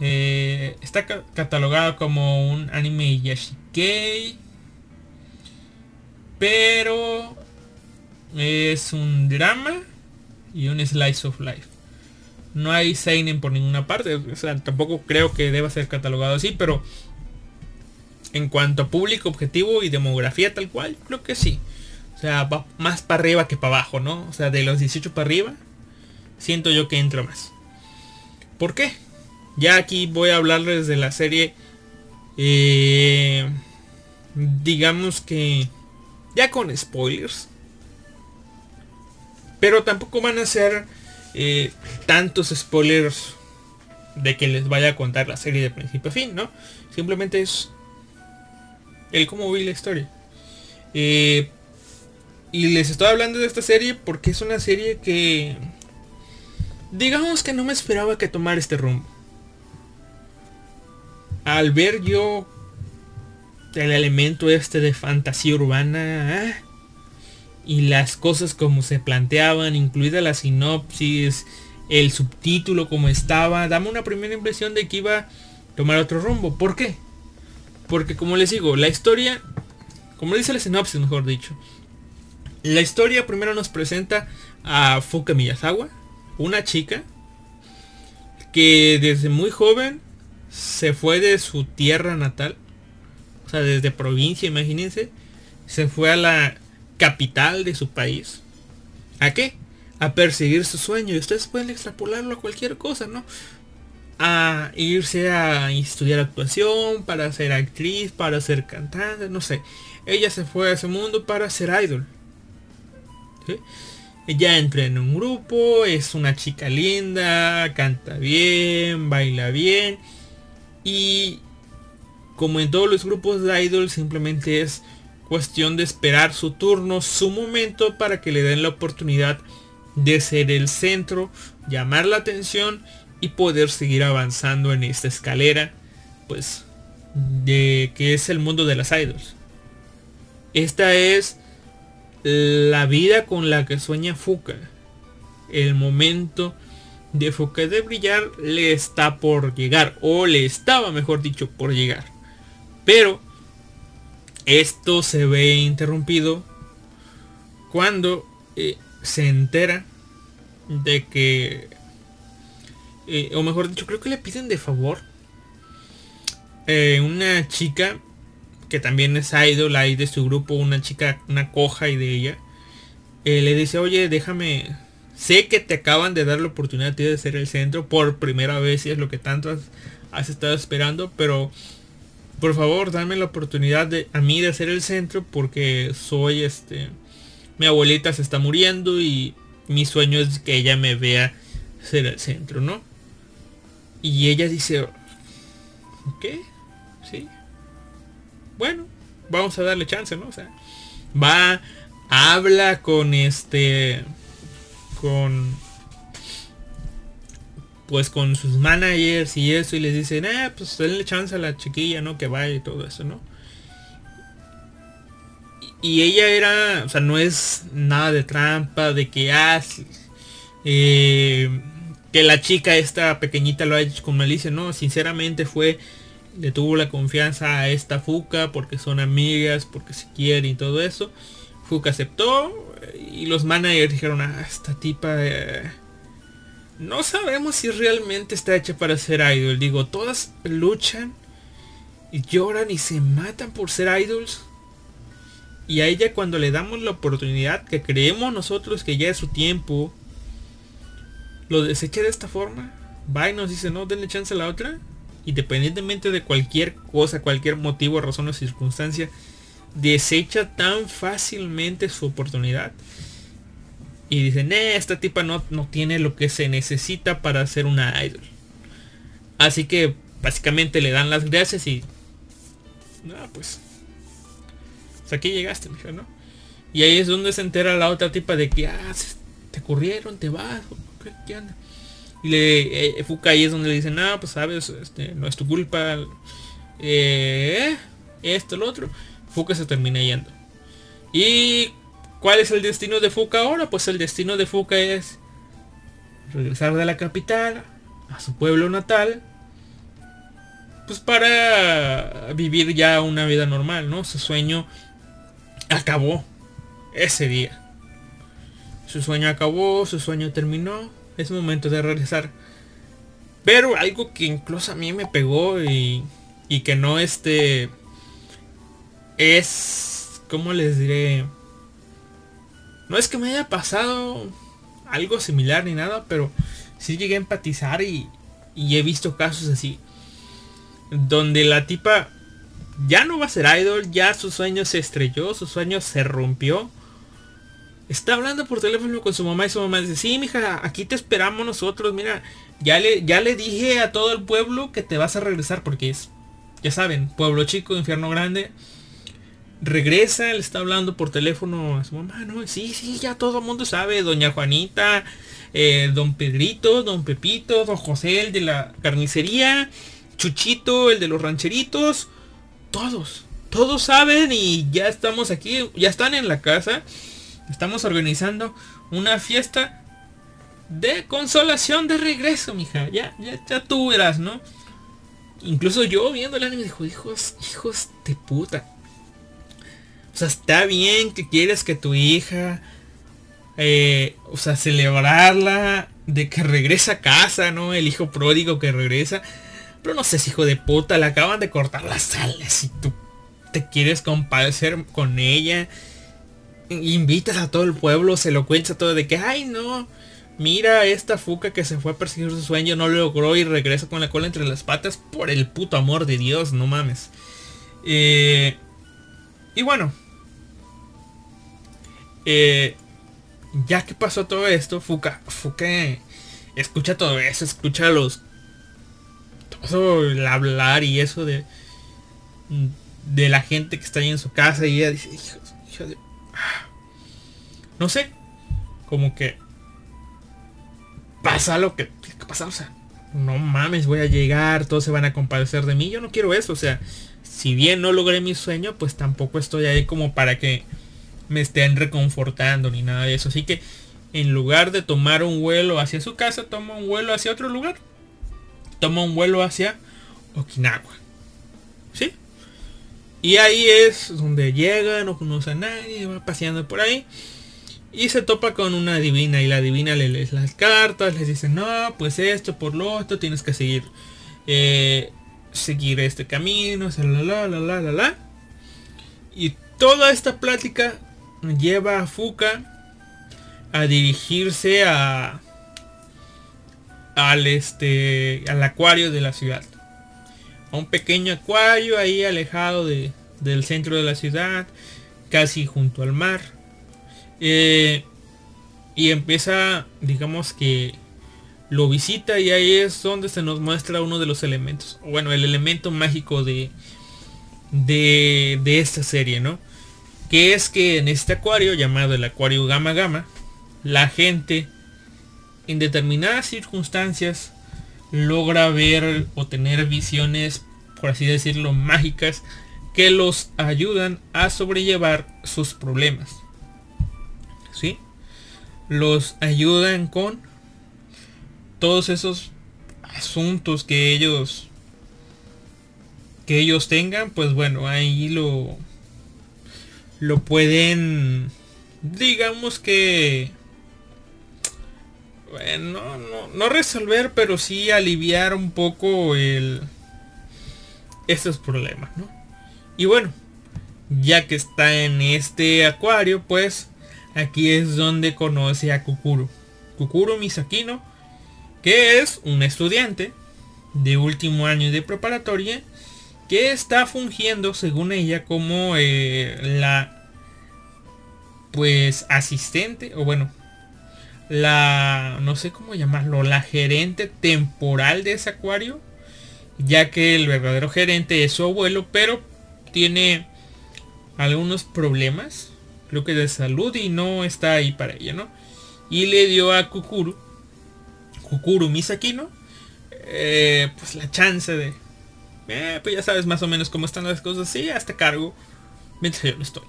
Eh, está catalogado como un anime yashikei. Pero es un drama y un slice of life. No hay seinen por ninguna parte. O sea, tampoco creo que deba ser catalogado así, pero en cuanto a público objetivo y demografía tal cual, creo que sí. O sea, va más para arriba que para abajo, ¿no? O sea, de los 18 para arriba, siento yo que entra más. ¿Por qué? Ya aquí voy a hablarles de la serie. Eh, digamos que ya con spoilers. Pero tampoco van a ser eh, tantos spoilers de que les vaya a contar la serie de principio a fin, ¿no? Simplemente es el cómo vi la historia. Eh, y les estoy hablando de esta serie porque es una serie que... Digamos que no me esperaba que tomara este rumbo. Al ver yo el elemento este de fantasía urbana ah, y las cosas como se planteaban, incluida la sinopsis, el subtítulo como estaba, dame una primera impresión de que iba a tomar otro rumbo. ¿Por qué? Porque como les digo, la historia, como dice la sinopsis mejor dicho, la historia primero nos presenta a Fuka Miyazawa, una chica que desde muy joven se fue de su tierra natal, o sea, desde provincia, imagínense, se fue a la capital de su país. ¿A qué? A perseguir su sueño. Y ustedes pueden extrapolarlo a cualquier cosa, ¿no? A irse a estudiar actuación, para ser actriz, para ser cantante, no sé. Ella se fue a ese mundo para ser idol. Ella entra en un grupo, es una chica linda, canta bien, baila bien. Y como en todos los grupos de idol, simplemente es cuestión de esperar su turno, su momento para que le den la oportunidad de ser el centro, llamar la atención y poder seguir avanzando en esta escalera, pues, de que es el mundo de las idols. Esta es la vida con la que sueña Fuka. El momento de Fuka de brillar le está por llegar, o le estaba, mejor dicho, por llegar. Pero esto se ve interrumpido cuando eh, se entera de que, eh, o mejor dicho, creo que le piden de favor eh, una chica que también es idol ahí de su grupo, una chica, una coja y de ella, le dice, oye, déjame, sé que te acaban de dar la oportunidad de ser el centro por primera vez y es lo que tanto has estado esperando, pero por favor, dame la oportunidad de a mí de ser el centro porque soy este mi abuelita se está muriendo y mi sueño es que ella me vea ser el centro, ¿no? Y ella dice, ¿qué? Sí. Bueno, vamos a darle chance, ¿no? O sea, va, habla con este, con pues con sus managers y eso y les dicen, eh, pues denle chance a la chiquilla, ¿no? Que vaya y todo eso, ¿no? Y, ella era, o sea, no es nada de trampa, de que, ah, eh, que la chica esta pequeñita lo ha hecho con malicia, no, sinceramente fue, le tuvo la confianza a esta Fuca porque son amigas, porque se quiere y todo eso. Fuca aceptó y los managers dijeron, ah, esta tipa... Eh, no sabemos si realmente está hecha para ser idol. Digo, todas luchan y lloran y se matan por ser idols. Y a ella cuando le damos la oportunidad que creemos nosotros que ya es su tiempo, lo desecha de esta forma. Va y nos dice, no, denle chance a la otra. Independientemente de cualquier cosa, cualquier motivo, razón o circunstancia, desecha tan fácilmente su oportunidad y dicen, eh, esta tipa no, no tiene lo que se necesita para ser una idol. Así que básicamente le dan las gracias y... No, pues... Hasta pues aquí llegaste, ¿no? Y ahí es donde se entera la otra tipa de que, ah, te corrieron, te vas, Y le, eh, Fuka ahí es donde le dicen, no, pues sabes, este, no es tu culpa. Eh, esto, lo otro. Fuka se termina yendo. Y ¿Cuál es el destino de Fuka ahora? Pues el destino de Fuka es regresar de la capital a su pueblo natal. Pues para vivir ya una vida normal, ¿no? Su sueño acabó ese día. Su sueño acabó, su sueño terminó. Es momento de regresar. Pero algo que incluso a mí me pegó y, y que no este... Es... ¿Cómo les diré? No es que me haya pasado algo similar ni nada, pero sí llegué a empatizar y, he visto casos así. Donde la tipa ya no va a ser idol, ya su sueño se estrelló, su sueño se rompió. Está hablando por teléfono con su mamá y su mamá dice, sí, mija, aquí te esperamos nosotros, mira, ya le, ya le dije a todo el pueblo que te vas a regresar porque es, ya saben, pueblo chico, infierno grande. Regresa, le está hablando por teléfono a su mamá, no, sí, sí, ya todo el mundo sabe, doña Juanita, eh, don Pedrito, don Pepito, don José, el de la carnicería, Chuchito, el de los rancheritos, todos, todos saben y ya estamos aquí, ya están en la casa Estamos organizando una fiesta de consolación de regreso, mija. Ya, ya, ya tú verás, ¿no? Incluso yo viendo el anime dijo, hijos, hijos de puta. O sea, está bien que quieres que tu hija, eh, o sea, celebrarla de que regresa a casa, ¿no? El hijo pródigo que regresa. Pero no sé, hijo de puta, le acaban de cortar las alas y tú te quieres compadecer con ella invitas a todo el pueblo, se lo cuenta todo de que, ay no, mira esta fuca que se fue a perseguir su sueño, no lo logró y regresa con la cola entre las patas por el puto amor de Dios, no mames. Eh, y bueno, eh, ya que pasó todo esto, Fuca, Fuca escucha todo eso, escucha los todo el hablar y eso de de la gente que está ahí en su casa y ella dice, de no sé, como que pasa lo que tiene que pasar, o sea, no mames, voy a llegar, todos se van a compadecer de mí, yo no quiero eso, o sea, si bien no logré mi sueño, pues tampoco estoy ahí como para que me estén reconfortando ni nada de eso, así que en lugar de tomar un vuelo hacia su casa, toma un vuelo hacia otro lugar, toma un vuelo hacia Okinawa, ¿sí? Y ahí es donde llega, no conoce a nadie, va paseando por ahí. Y se topa con una divina y la divina le lee las cartas, les dice, no, pues esto, por lo otro, tienes que seguir, eh, seguir este camino, la. Y toda esta plática lleva a Fuka a dirigirse a al este al acuario de la ciudad un pequeño acuario ahí alejado de, del centro de la ciudad, casi junto al mar. Eh, y empieza, digamos que lo visita y ahí es donde se nos muestra uno de los elementos. Bueno, el elemento mágico de, de, de esta serie, ¿no? Que es que en este acuario llamado el acuario Gama Gama, la gente en determinadas circunstancias logra ver o tener visiones, por así decirlo, mágicas que los ayudan a sobrellevar sus problemas. ¿Sí? Los ayudan con todos esos asuntos que ellos que ellos tengan, pues bueno, ahí lo lo pueden digamos que bueno, no, resolver, pero sí aliviar un poco el, estos problemas, ¿no? Y bueno, ya que está en este acuario, pues aquí es donde conoce a Kukuro. Kukuro Misakino, que es un estudiante de último año de preparatoria, que está fungiendo, según ella, como eh, la pues asistente, o bueno, la, no sé cómo llamarlo, la gerente temporal de ese acuario, ya que el verdadero gerente es su abuelo, pero tiene algunos problemas, creo que de salud y no está ahí para ella, ¿no? Y le dio a Kukuru, Kukuru Misakino, eh, pues la chance de, eh, pues ya sabes más o menos cómo están las cosas, sí, hasta cargo, mientras yo no estoy.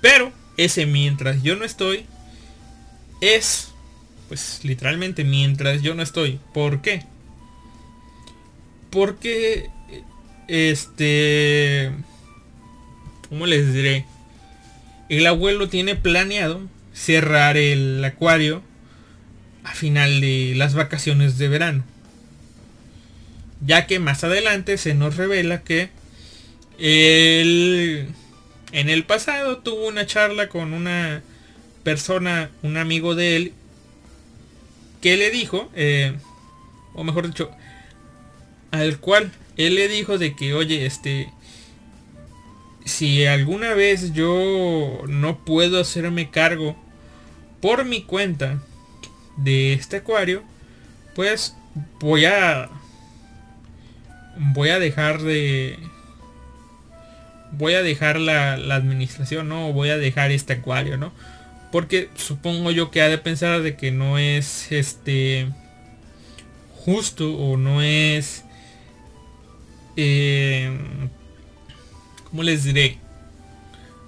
Pero ese mientras yo no estoy, es, pues literalmente, mientras yo no estoy. ¿Por qué? Porque, este, ¿cómo les diré? El abuelo tiene planeado cerrar el acuario a final de las vacaciones de verano. Ya que más adelante se nos revela que él en el pasado tuvo una charla con una persona, un amigo de él, que le dijo, eh, o mejor dicho, al cual él le dijo de que, oye, este, si alguna vez yo no puedo hacerme cargo por mi cuenta de este acuario, pues voy a voy a dejar de voy a dejar la, administración, ¿no? Voy a dejar este acuario, ¿no? Porque supongo yo que ha de pensar de que no es este justo o no es eh, ¿cómo les diré?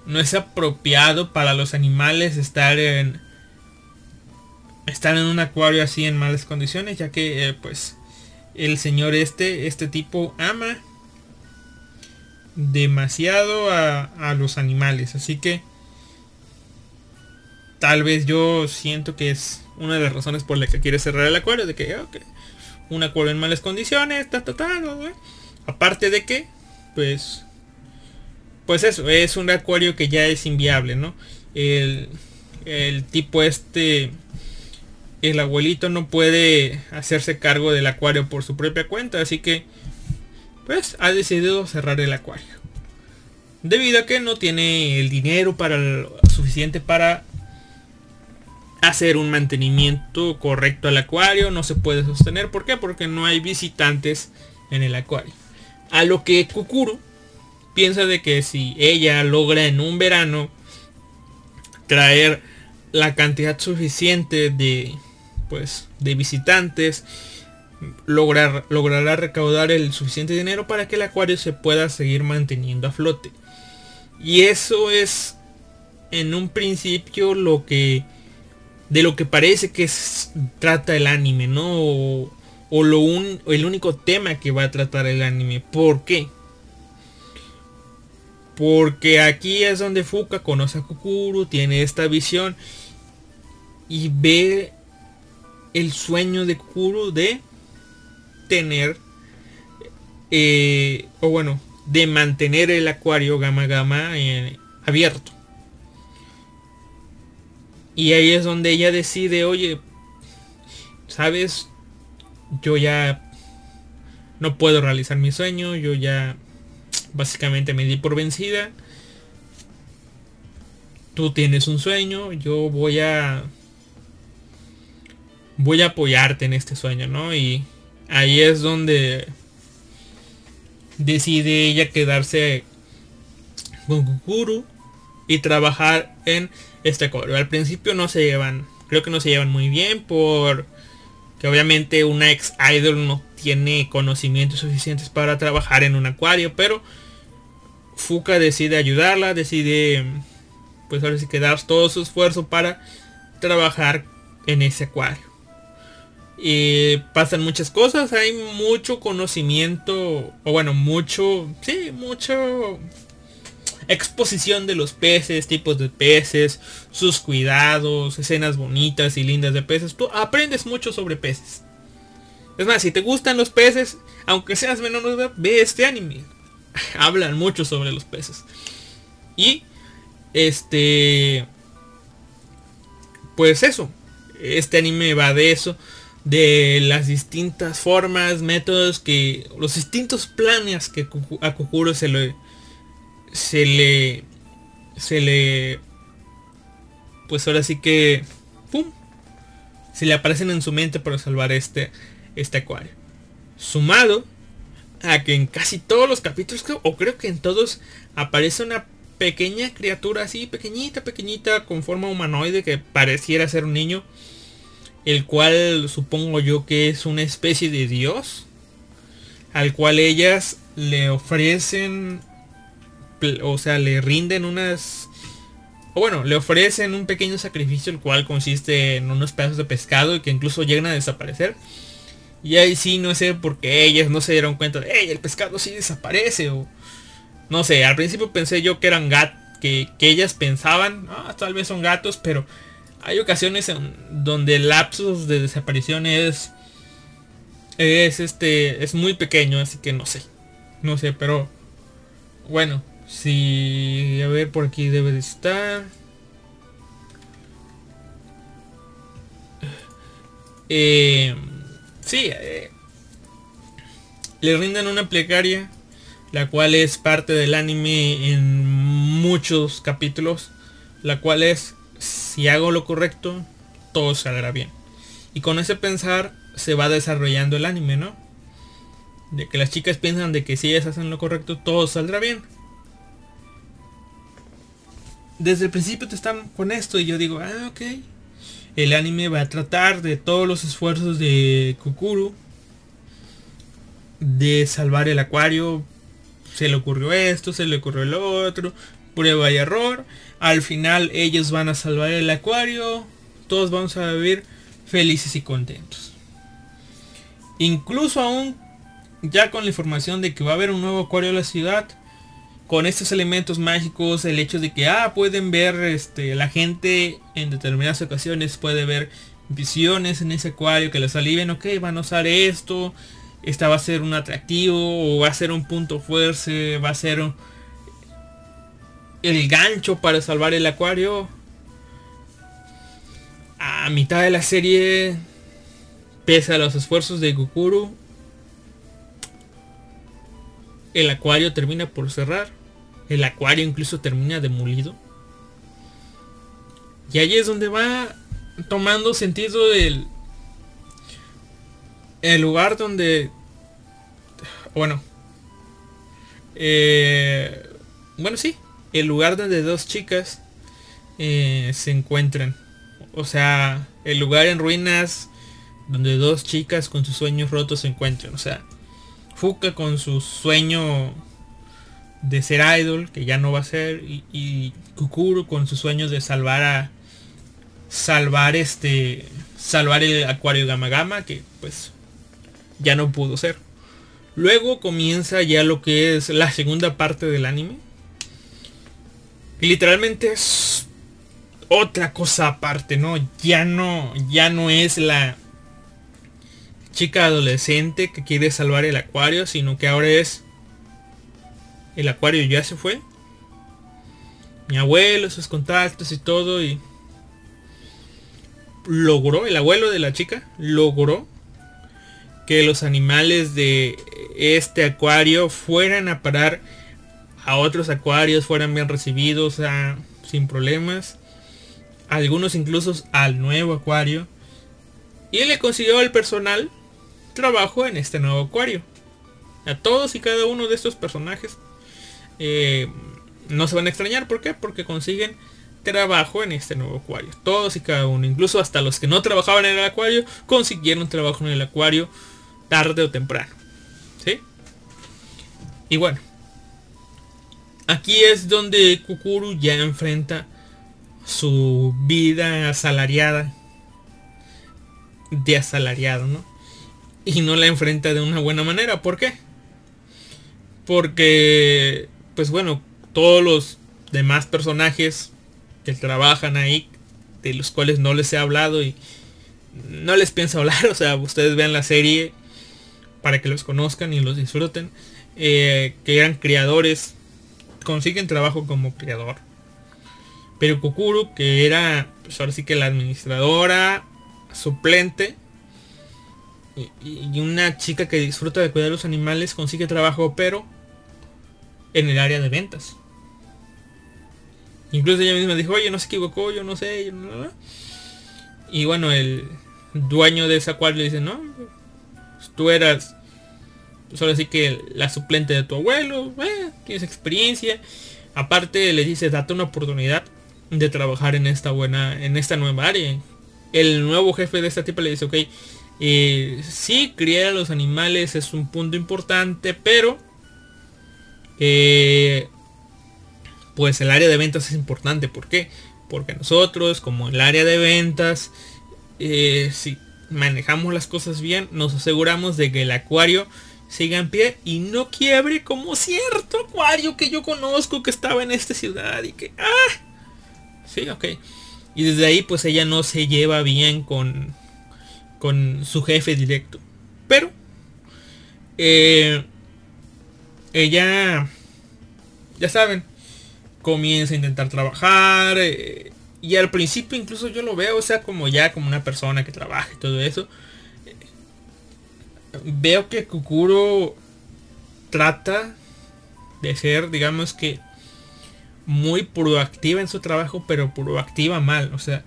No es apropiado para los animales estar en estar en un acuario así en malas condiciones, ya que eh, pues el señor este, este tipo ama demasiado a, los animales. Así que tal vez yo siento que es una de las razones por las que quiere cerrar el acuario. De que, un acuario en malas condiciones, ta, ta, Aparte de que, pues, pues eso, es un acuario que ya es inviable, ¿no? El, el tipo este el abuelito no puede hacerse cargo del acuario por su propia cuenta, así que pues ha decidido cerrar el acuario. Debido a que no tiene el dinero para suficiente para hacer un mantenimiento correcto al acuario, no se puede sostener. ¿Por qué? Porque no hay visitantes en el acuario. A lo que Kukuru piensa de que si ella logra en un verano traer la cantidad suficiente de pues de visitantes lograr, logrará recaudar el suficiente dinero para que el acuario se pueda seguir manteniendo a flote. Y eso es en un principio lo que de lo que parece que trata el anime, ¿no? O, lo un, el único tema que va a tratar el anime. ¿Por qué? Porque aquí es donde Fuka conoce a Kukuru, tiene esta visión y ve el sueño de Kuro de tener, eh, o bueno, de mantener el acuario Gama Gama eh, abierto. Y ahí es donde ella decide, oye, sabes, yo ya no puedo realizar mi sueño, yo ya básicamente me di por vencida. Tú tienes un sueño, yo voy a voy a apoyarte en este sueño, ¿no? Y ahí es donde decide ella quedarse con Kukuru y trabajar en este coro. Al principio no se llevan, creo que no se llevan muy bien por que obviamente una ex idol no tiene conocimientos suficientes para trabajar en un acuario, pero Fuka decide ayudarla, decide pues ahora sí que dar todo su esfuerzo para trabajar en ese acuario. Y pasan muchas cosas, hay mucho conocimiento, o bueno, mucho, sí, mucho exposición de los peces, tipos de peces, sus cuidados, escenas bonitas y lindas de peces. Tú aprendes mucho sobre peces. Es más, si te gustan los peces, aunque seas menor de ve este anime. (laughs) Hablan mucho sobre los peces. Y, este, pues eso. Este anime va de eso de las distintas formas, métodos que los distintos planes que a Kukuro se le se le se le pues ahora sí que pum se le aparecen en su mente para salvar este este acuario. Sumado a que en casi todos los capítulos o creo que en todos aparece una pequeña criatura así pequeñita pequeñita con forma humanoide que pareciera ser un niño el cual supongo yo que es una especie de dios, al cual ellas le ofrecen, o sea, le rinden unas, o bueno, le ofrecen un pequeño sacrificio, el cual consiste en unos pedazos de pescado y que incluso llegan a desaparecer. Y ahí sí, no sé por qué ellas no se dieron cuenta de, hey, el pescado sí desaparece, o no sé, al principio pensé yo que eran gatos, que, ellas pensaban, ah, tal vez son gatos, pero hay ocasiones en donde el lapsus de desaparición es es este es muy pequeño así que no sé no sé pero bueno si a ver por aquí debe de estar eh, sí eh, le rindan una plegaria la cual es parte del anime en muchos capítulos, la cual es si hago lo correcto, todo saldrá bien. Y con ese pensar se va desarrollando el anime, ¿no? De que las chicas piensan de que si ellas hacen lo correcto, todo saldrá bien. Desde el principio te están con esto y yo digo, ah, ok. El anime va a tratar de todos los esfuerzos de Kukuru. De salvar el acuario. Se le ocurrió esto, se le ocurrió el otro. Prueba y error. Al final ellos van a salvar el acuario. Todos vamos a vivir felices y contentos. Incluso aún ya con la información de que va a haber un nuevo acuario en la ciudad, con estos elementos mágicos, el hecho de que ah, pueden ver este, la gente en determinadas ocasiones puede ver visiones en ese acuario que les alivien, ok, van a usar esto, esta va a ser un atractivo o va a ser un punto fuerte, va a ser el gancho para salvar el acuario. A mitad de la serie Pese a los esfuerzos de Gukuru, el acuario termina por cerrar. El acuario incluso termina demolido. Y ahí es donde va tomando sentido el, el lugar donde... Bueno. Eh, bueno, sí. El lugar donde dos chicas eh, se encuentran. O sea, el lugar en ruinas donde dos chicas con sus sueños rotos se encuentran. O sea, Fuka con su sueño de ser idol, que ya no va a ser, y, Kukuru con sus sueños de salvar a salvar este salvar el acuario Gama Gama, que pues ya no pudo ser. Luego comienza ya lo que es la segunda parte del anime. Y literalmente es otra cosa aparte, ¿no? Ya no, ya no es la chica adolescente que quiere salvar el acuario, sino que ahora es el acuario ya se fue. Mi abuelo, sus contactos y todo y logró, el abuelo de la chica logró que los animales de este acuario fueran a parar a otros acuarios, fueran bien recibidos sin problemas. Algunos incluso al nuevo acuario. Y le consiguió el personal trabajo en este nuevo acuario. A todos y cada uno de estos personajes eh, no se van a extrañar. ¿Por qué? Porque consiguen trabajo en este nuevo acuario. Todos y cada uno. Incluso hasta los que no trabajaban en el acuario consiguieron trabajo en el acuario tarde o temprano. ¿Sí? Y bueno. Aquí es donde Kukuru ya enfrenta su vida asalariada. De asalariado, ¿no? y no la enfrenta de una buena manera. ¿Por qué? Porque, pues bueno, todos los demás personajes que trabajan ahí, de los cuales no les he hablado y no les pienso hablar, (laughs) o sea, ustedes vean la serie para que los conozcan y los disfruten, eh, que eran criadores, consiguen trabajo como criador. Pero Kukuru, que era, pues ahora sí que la administradora, suplente, y una chica que disfruta de cuidar a los animales consigue trabajo, pero en el área de ventas. Incluso ella misma dijo, oye, no se equivocó, yo no sé. Y bueno, el dueño de esa cual le dice, no, pues tú eras solo así que la suplente de tu abuelo, eh, tienes experiencia. Aparte le dice, date una oportunidad de trabajar en esta buena, en esta nueva área. El nuevo jefe de esta tipa le dice, ok, eh, sí, criar a los animales es un punto importante, pero eh, pues el área de ventas es importante. ¿Por qué? Porque nosotros, como el área de ventas, eh, si manejamos las cosas bien, nos aseguramos de que el acuario siga en pie y no quiebre como cierto acuario que yo conozco que estaba en esta ciudad y que... ¡Ah! Sí, ok. Y desde ahí pues ella no se lleva bien con, con su jefe directo. Pero eh, ella, ya saben, comienza a intentar trabajar. Eh, y al principio incluso yo lo veo, o sea, como ya como una persona que trabaja y todo eso. veo que Kukuro trata de ser, digamos que, muy proactiva en su trabajo, pero proactiva mal. O sea,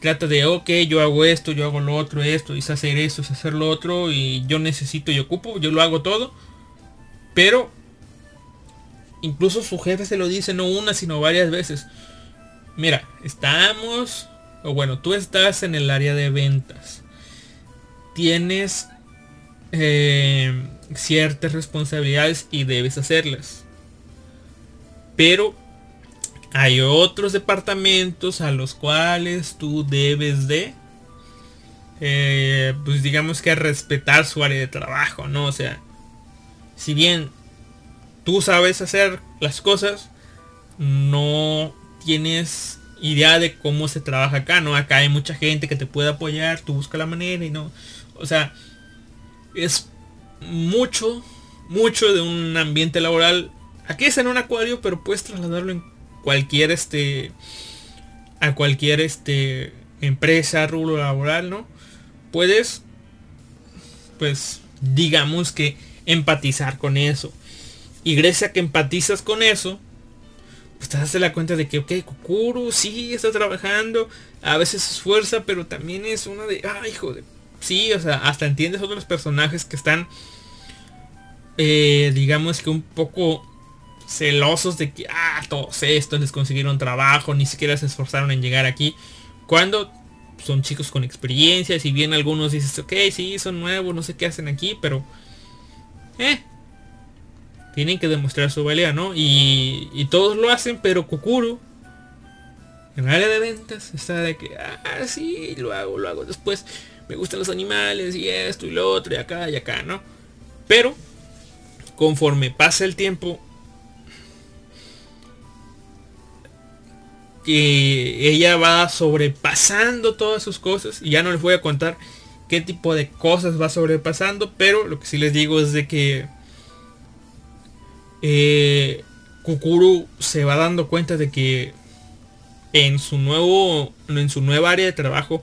trata de, ok, yo hago esto, yo hago lo otro, esto, es hacer esto, es hacer lo otro, y yo necesito y ocupo, yo lo hago todo. Pero, incluso su jefe se lo dice no una, sino varias veces. Mira, estamos, o bueno, tú estás en el área de ventas. Tienes eh, ciertas responsabilidades y debes hacerlas. Pero hay otros departamentos a los cuales tú debes de, eh, pues digamos que respetar su área de trabajo, ¿no? O sea, si bien tú sabes hacer las cosas, no tienes idea de cómo se trabaja acá, ¿no? Acá hay mucha gente que te puede apoyar, tú busca la manera y no. O sea, es mucho, mucho de un ambiente laboral. Aquí es en un acuario, pero puedes trasladarlo en cualquier este a cualquier este empresa, rubro laboral, ¿no? Puedes pues digamos que empatizar con eso. Y gracias a que empatizas con eso, pues te das la cuenta de que, ok, Kukuru sí está trabajando, a veces se esfuerza, pero también es una de, ah, hijo de... Sí, o sea, hasta entiendes otros personajes que están, eh, digamos que un poco celosos de que, ah, todos estos les consiguieron trabajo, ni siquiera se esforzaron en llegar aquí. Cuando son chicos con experiencia, si bien algunos dices, ok, sí, son nuevos, no sé qué hacen aquí, pero... Eh, tienen que demostrar su valía, ¿no? Y, todos lo hacen, pero Kukuru, en área de ventas, está de que, ah, sí, lo hago, lo hago. Después me gustan los animales y esto y lo otro y acá y acá, ¿no? Pero, conforme pasa el tiempo, que ella va sobrepasando todas sus cosas y ya no les voy a contar qué tipo de cosas va sobrepasando pero lo que sí les digo es de que eh, Kukuru se va dando cuenta de que en su nuevo en su nueva área de trabajo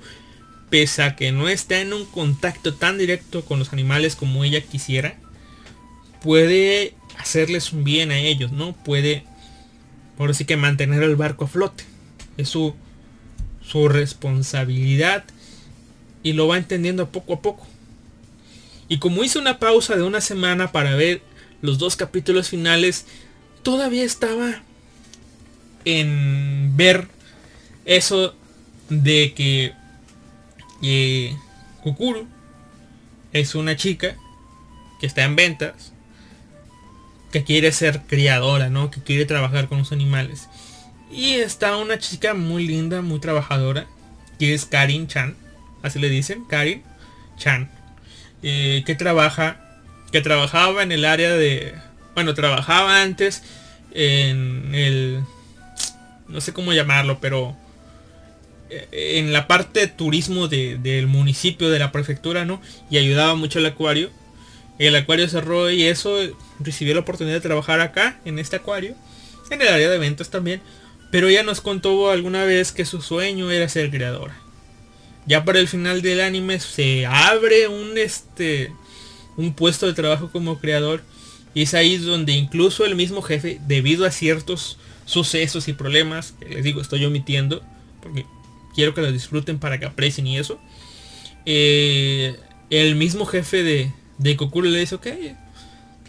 pese a que no está en un contacto tan directo con los animales como ella quisiera puede hacerles un bien a ellos no puede ahora sí que mantener el barco a flote. Es su, su responsabilidad y lo va entendiendo poco a poco. Y como hice una pausa de una semana para ver los dos capítulos finales, todavía estaba en ver eso de que eh, Kukuru es una chica que está en ventas, que quiere ser criadora, ¿no? Que quiere trabajar con los animales. Y está una chica muy linda, muy trabajadora, que es Karin Chan, así le dicen, Karin Chan, eh, que trabaja, que trabajaba en el área de, bueno, trabajaba antes en el, no sé cómo llamarlo, pero eh, en la parte de turismo del municipio, de la prefectura, ¿no? Y ayudaba mucho al acuario. El acuario cerró y eso recibió la oportunidad de trabajar acá, en este acuario. En el área de eventos también. Pero ella nos contó alguna vez que su sueño era ser creadora. Ya para el final del anime se abre un este un puesto de trabajo como creador y es ahí donde incluso el mismo jefe, debido a ciertos sucesos y problemas, que les digo, estoy omitiendo, porque quiero que lo disfruten para que aprecien y eso, eh, el mismo jefe de, de Kokuro le dice, ok,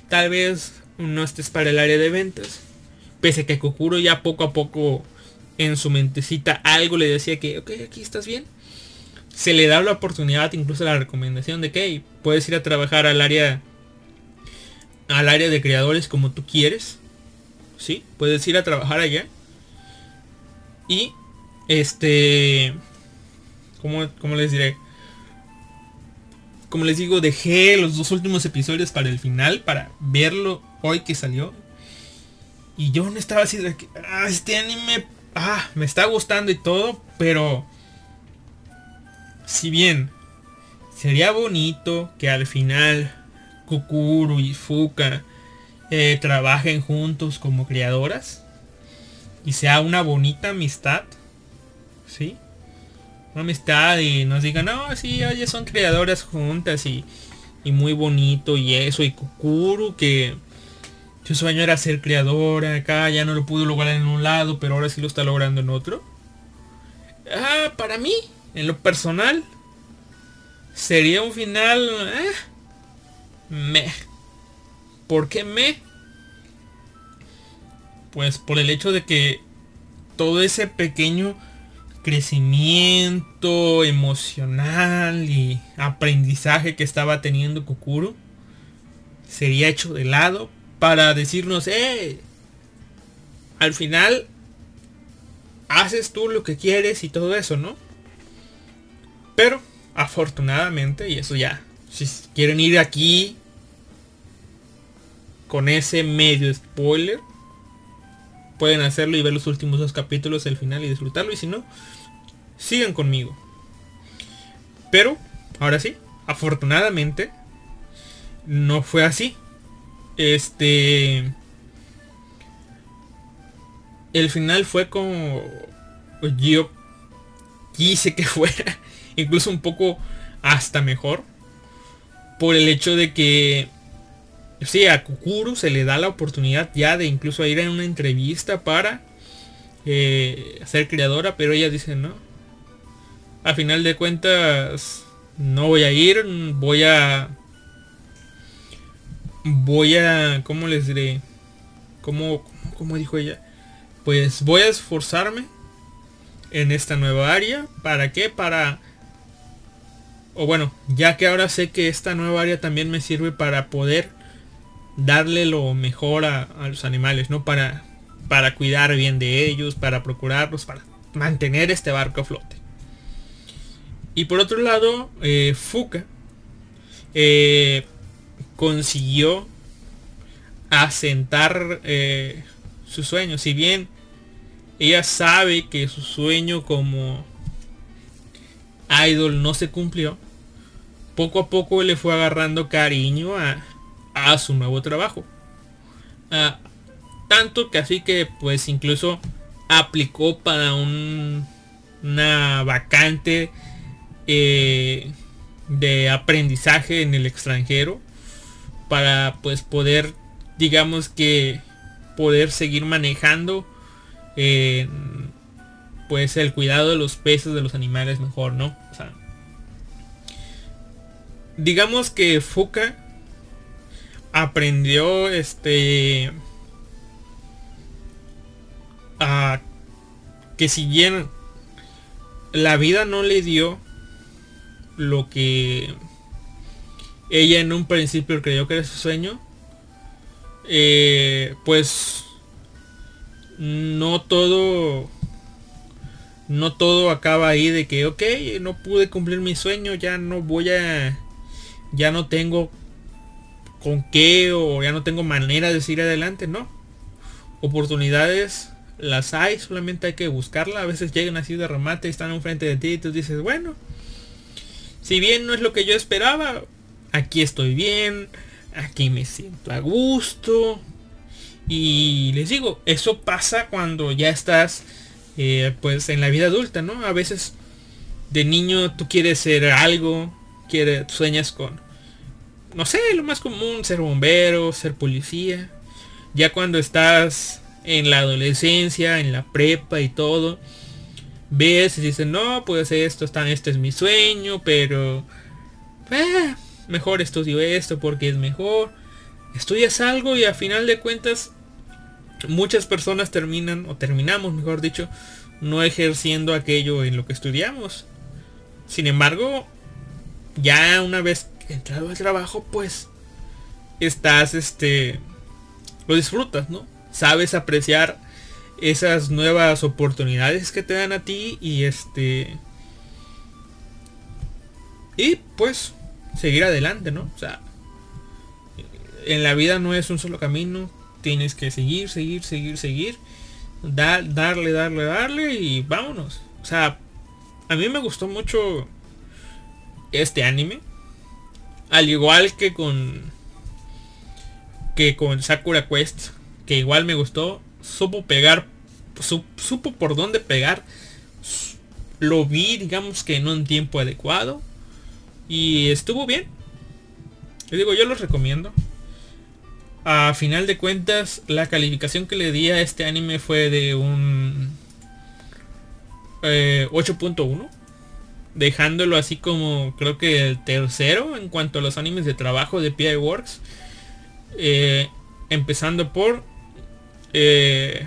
tal vez no estés para el área de ventas, Pese a que Kokuro ya poco a poco en su mentecita algo le decía que, ok, aquí estás bien. Se le da la oportunidad, incluso la recomendación de que puedes ir a trabajar al área al área de creadores como tú quieres. ¿Sí? Puedes ir a trabajar allá. Y este como ¿Cómo les diré? Como les digo, dejé los dos últimos episodios para el final, para verlo hoy que salió. Y yo no estaba así de que, ah, este anime, ah, me está gustando y todo, pero si bien sería bonito que al final Kukuru y Fuka eh, trabajen juntos como creadoras y sea una bonita amistad, ¿sí? Una amistad y nos digan, no, sí, oye, son creadoras juntas y, y muy bonito y eso, y Kukuru que Su sueño era ser creadora, acá ya no lo pudo lograr en un lado, pero ahora sí lo está logrando en otro. Ah, para mí, en lo personal, sería un final... Eh, me. ¿Por qué me? Pues por el hecho de que todo ese pequeño crecimiento emocional y aprendizaje que estaba teniendo Kukuro sería hecho de lado para decirnos, eh, al final haces tú lo que quieres y todo eso, ¿no? Pero, afortunadamente, y eso ya, si quieren ir aquí con ese medio spoiler, pueden hacerlo y ver los últimos dos capítulos del final y disfrutarlo. Y si no, sigan conmigo. Pero, ahora sí, afortunadamente, no fue así. Este... El final fue como yo quise que (laughs) fuera. Incluso un poco hasta mejor. Por el hecho de que... Sí, a Kukuru se le da la oportunidad ya de incluso ir a una entrevista para eh, ser creadora. Pero ella dice, no. A final de cuentas, no voy a ir. Voy a voy a, ¿cómo les diré? ¿Cómo, cómo, dijo ella? Pues voy a esforzarme en esta nueva área. ¿Para qué? Para... O bueno, ya que ahora sé que esta nueva área también me sirve para poder darle lo mejor a, los animales, ¿no? Para, para cuidar bien de ellos, para procurarlos, para mantener este barco a flote. Y por otro lado, eh, Fuka eh, consiguió asentar eh, su sueño. Si bien ella sabe que su sueño como idol no se cumplió, poco a poco le fue agarrando cariño a, su nuevo trabajo. Ah, tanto que así que pues incluso aplicó para un, una vacante eh, de aprendizaje en el extranjero para pues poder digamos que poder seguir manejando eh, pues el cuidado de los peces de los animales mejor no digamos que Fuka aprendió este a que si bien la vida no le dio lo que ella en un principio creyó que era su sueño, eh, pues no todo no todo acaba ahí de que ok no pude cumplir mi sueño ya no voy a ya no tengo con qué o ya no tengo manera de seguir adelante no oportunidades las hay solamente hay que buscarla a veces llegan así de remate y están enfrente de ti y tú dices bueno si bien no es lo que yo esperaba aquí estoy bien, aquí me siento a gusto. Y les digo, eso pasa cuando ya estás eh, pues en la vida adulta, ¿no? A veces de niño tú quieres ser algo, quieres, sueñas con, no sé, lo más común, ser bombero, ser policía. Ya cuando estás en la adolescencia, en la prepa y todo, ves y dices, no, pues esto, está, este es mi sueño, pero... Eh, mejor estudio esto porque es mejor. Estudias algo y a final de cuentas muchas personas terminan, o terminamos mejor dicho, no ejerciendo aquello en lo que estudiamos. Sin embargo, ya una vez entrado al trabajo, pues estás, este, lo disfrutas, ¿no? Sabes apreciar esas nuevas oportunidades que te dan a ti y este... Y pues seguir adelante, ¿no? O sea, en la vida no es un solo camino, tienes que seguir, seguir, seguir, seguir, darle, darle, darle y vámonos. O sea, a mí me gustó mucho este anime, al igual que con que con Sakura Quest, que igual me gustó, supo pegar, supo por dónde pegar, lo vi digamos que en un tiempo adecuado y estuvo bien. Le digo, yo los recomiendo. a final de cuentas la calificación que le di a este anime fue de un 8.1 eh, dejándolo así como creo que el tercero en cuanto a los animes de trabajo de PI Works eh, empezando por eh,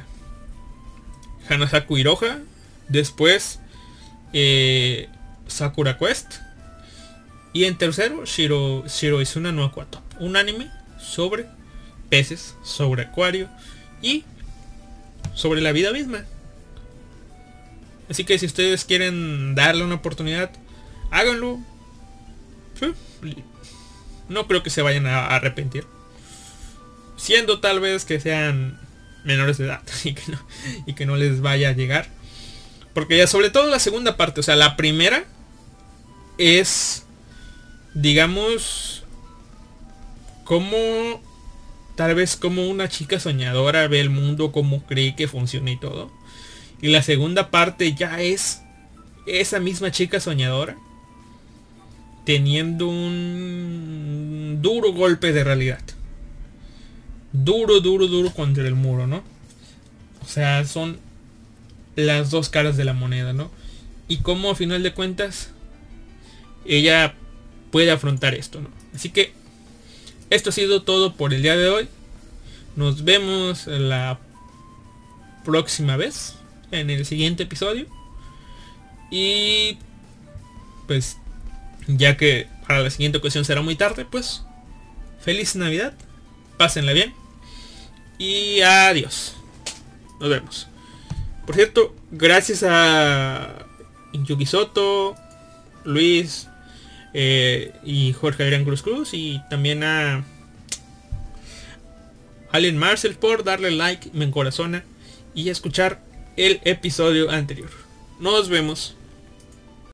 Hanasaku Iroha después eh, Sakura Quest y en tercero Shiro, Shiro Izuna no Aquato un anime sobre peces sobre acuario y sobre la vida misma Así que si ustedes quieren darle una oportunidad, háganlo. No creo que se vayan a arrepentir. Siendo tal vez que sean menores de edad (laughs) y que no, les vaya a llegar. Porque ya sobre todo la segunda parte, o sea, la primera es, digamos, como, tal vez como una chica soñadora ve el mundo, como cree que funciona y todo. Y la segunda parte ya es esa misma chica soñadora teniendo un duro golpe de realidad. Duro, duro, duro contra el muro, ¿no? O sea, son las dos caras de la moneda, ¿no? Y cómo a final de cuentas ella puede afrontar esto, ¿no? Así que esto ha sido todo por el día de hoy. Nos vemos la próxima vez en el siguiente episodio. Y pues ya que para la siguiente ocasión será muy tarde, pues feliz Navidad, pásenla bien y adiós. Nos vemos. Por cierto, gracias a Yuki Soto, Luis eh, y Jorge Adrián Cruz Cruz y también a Allen Marcel por darle like, me encorazona y escuchar el episodio anterior. Nos vemos.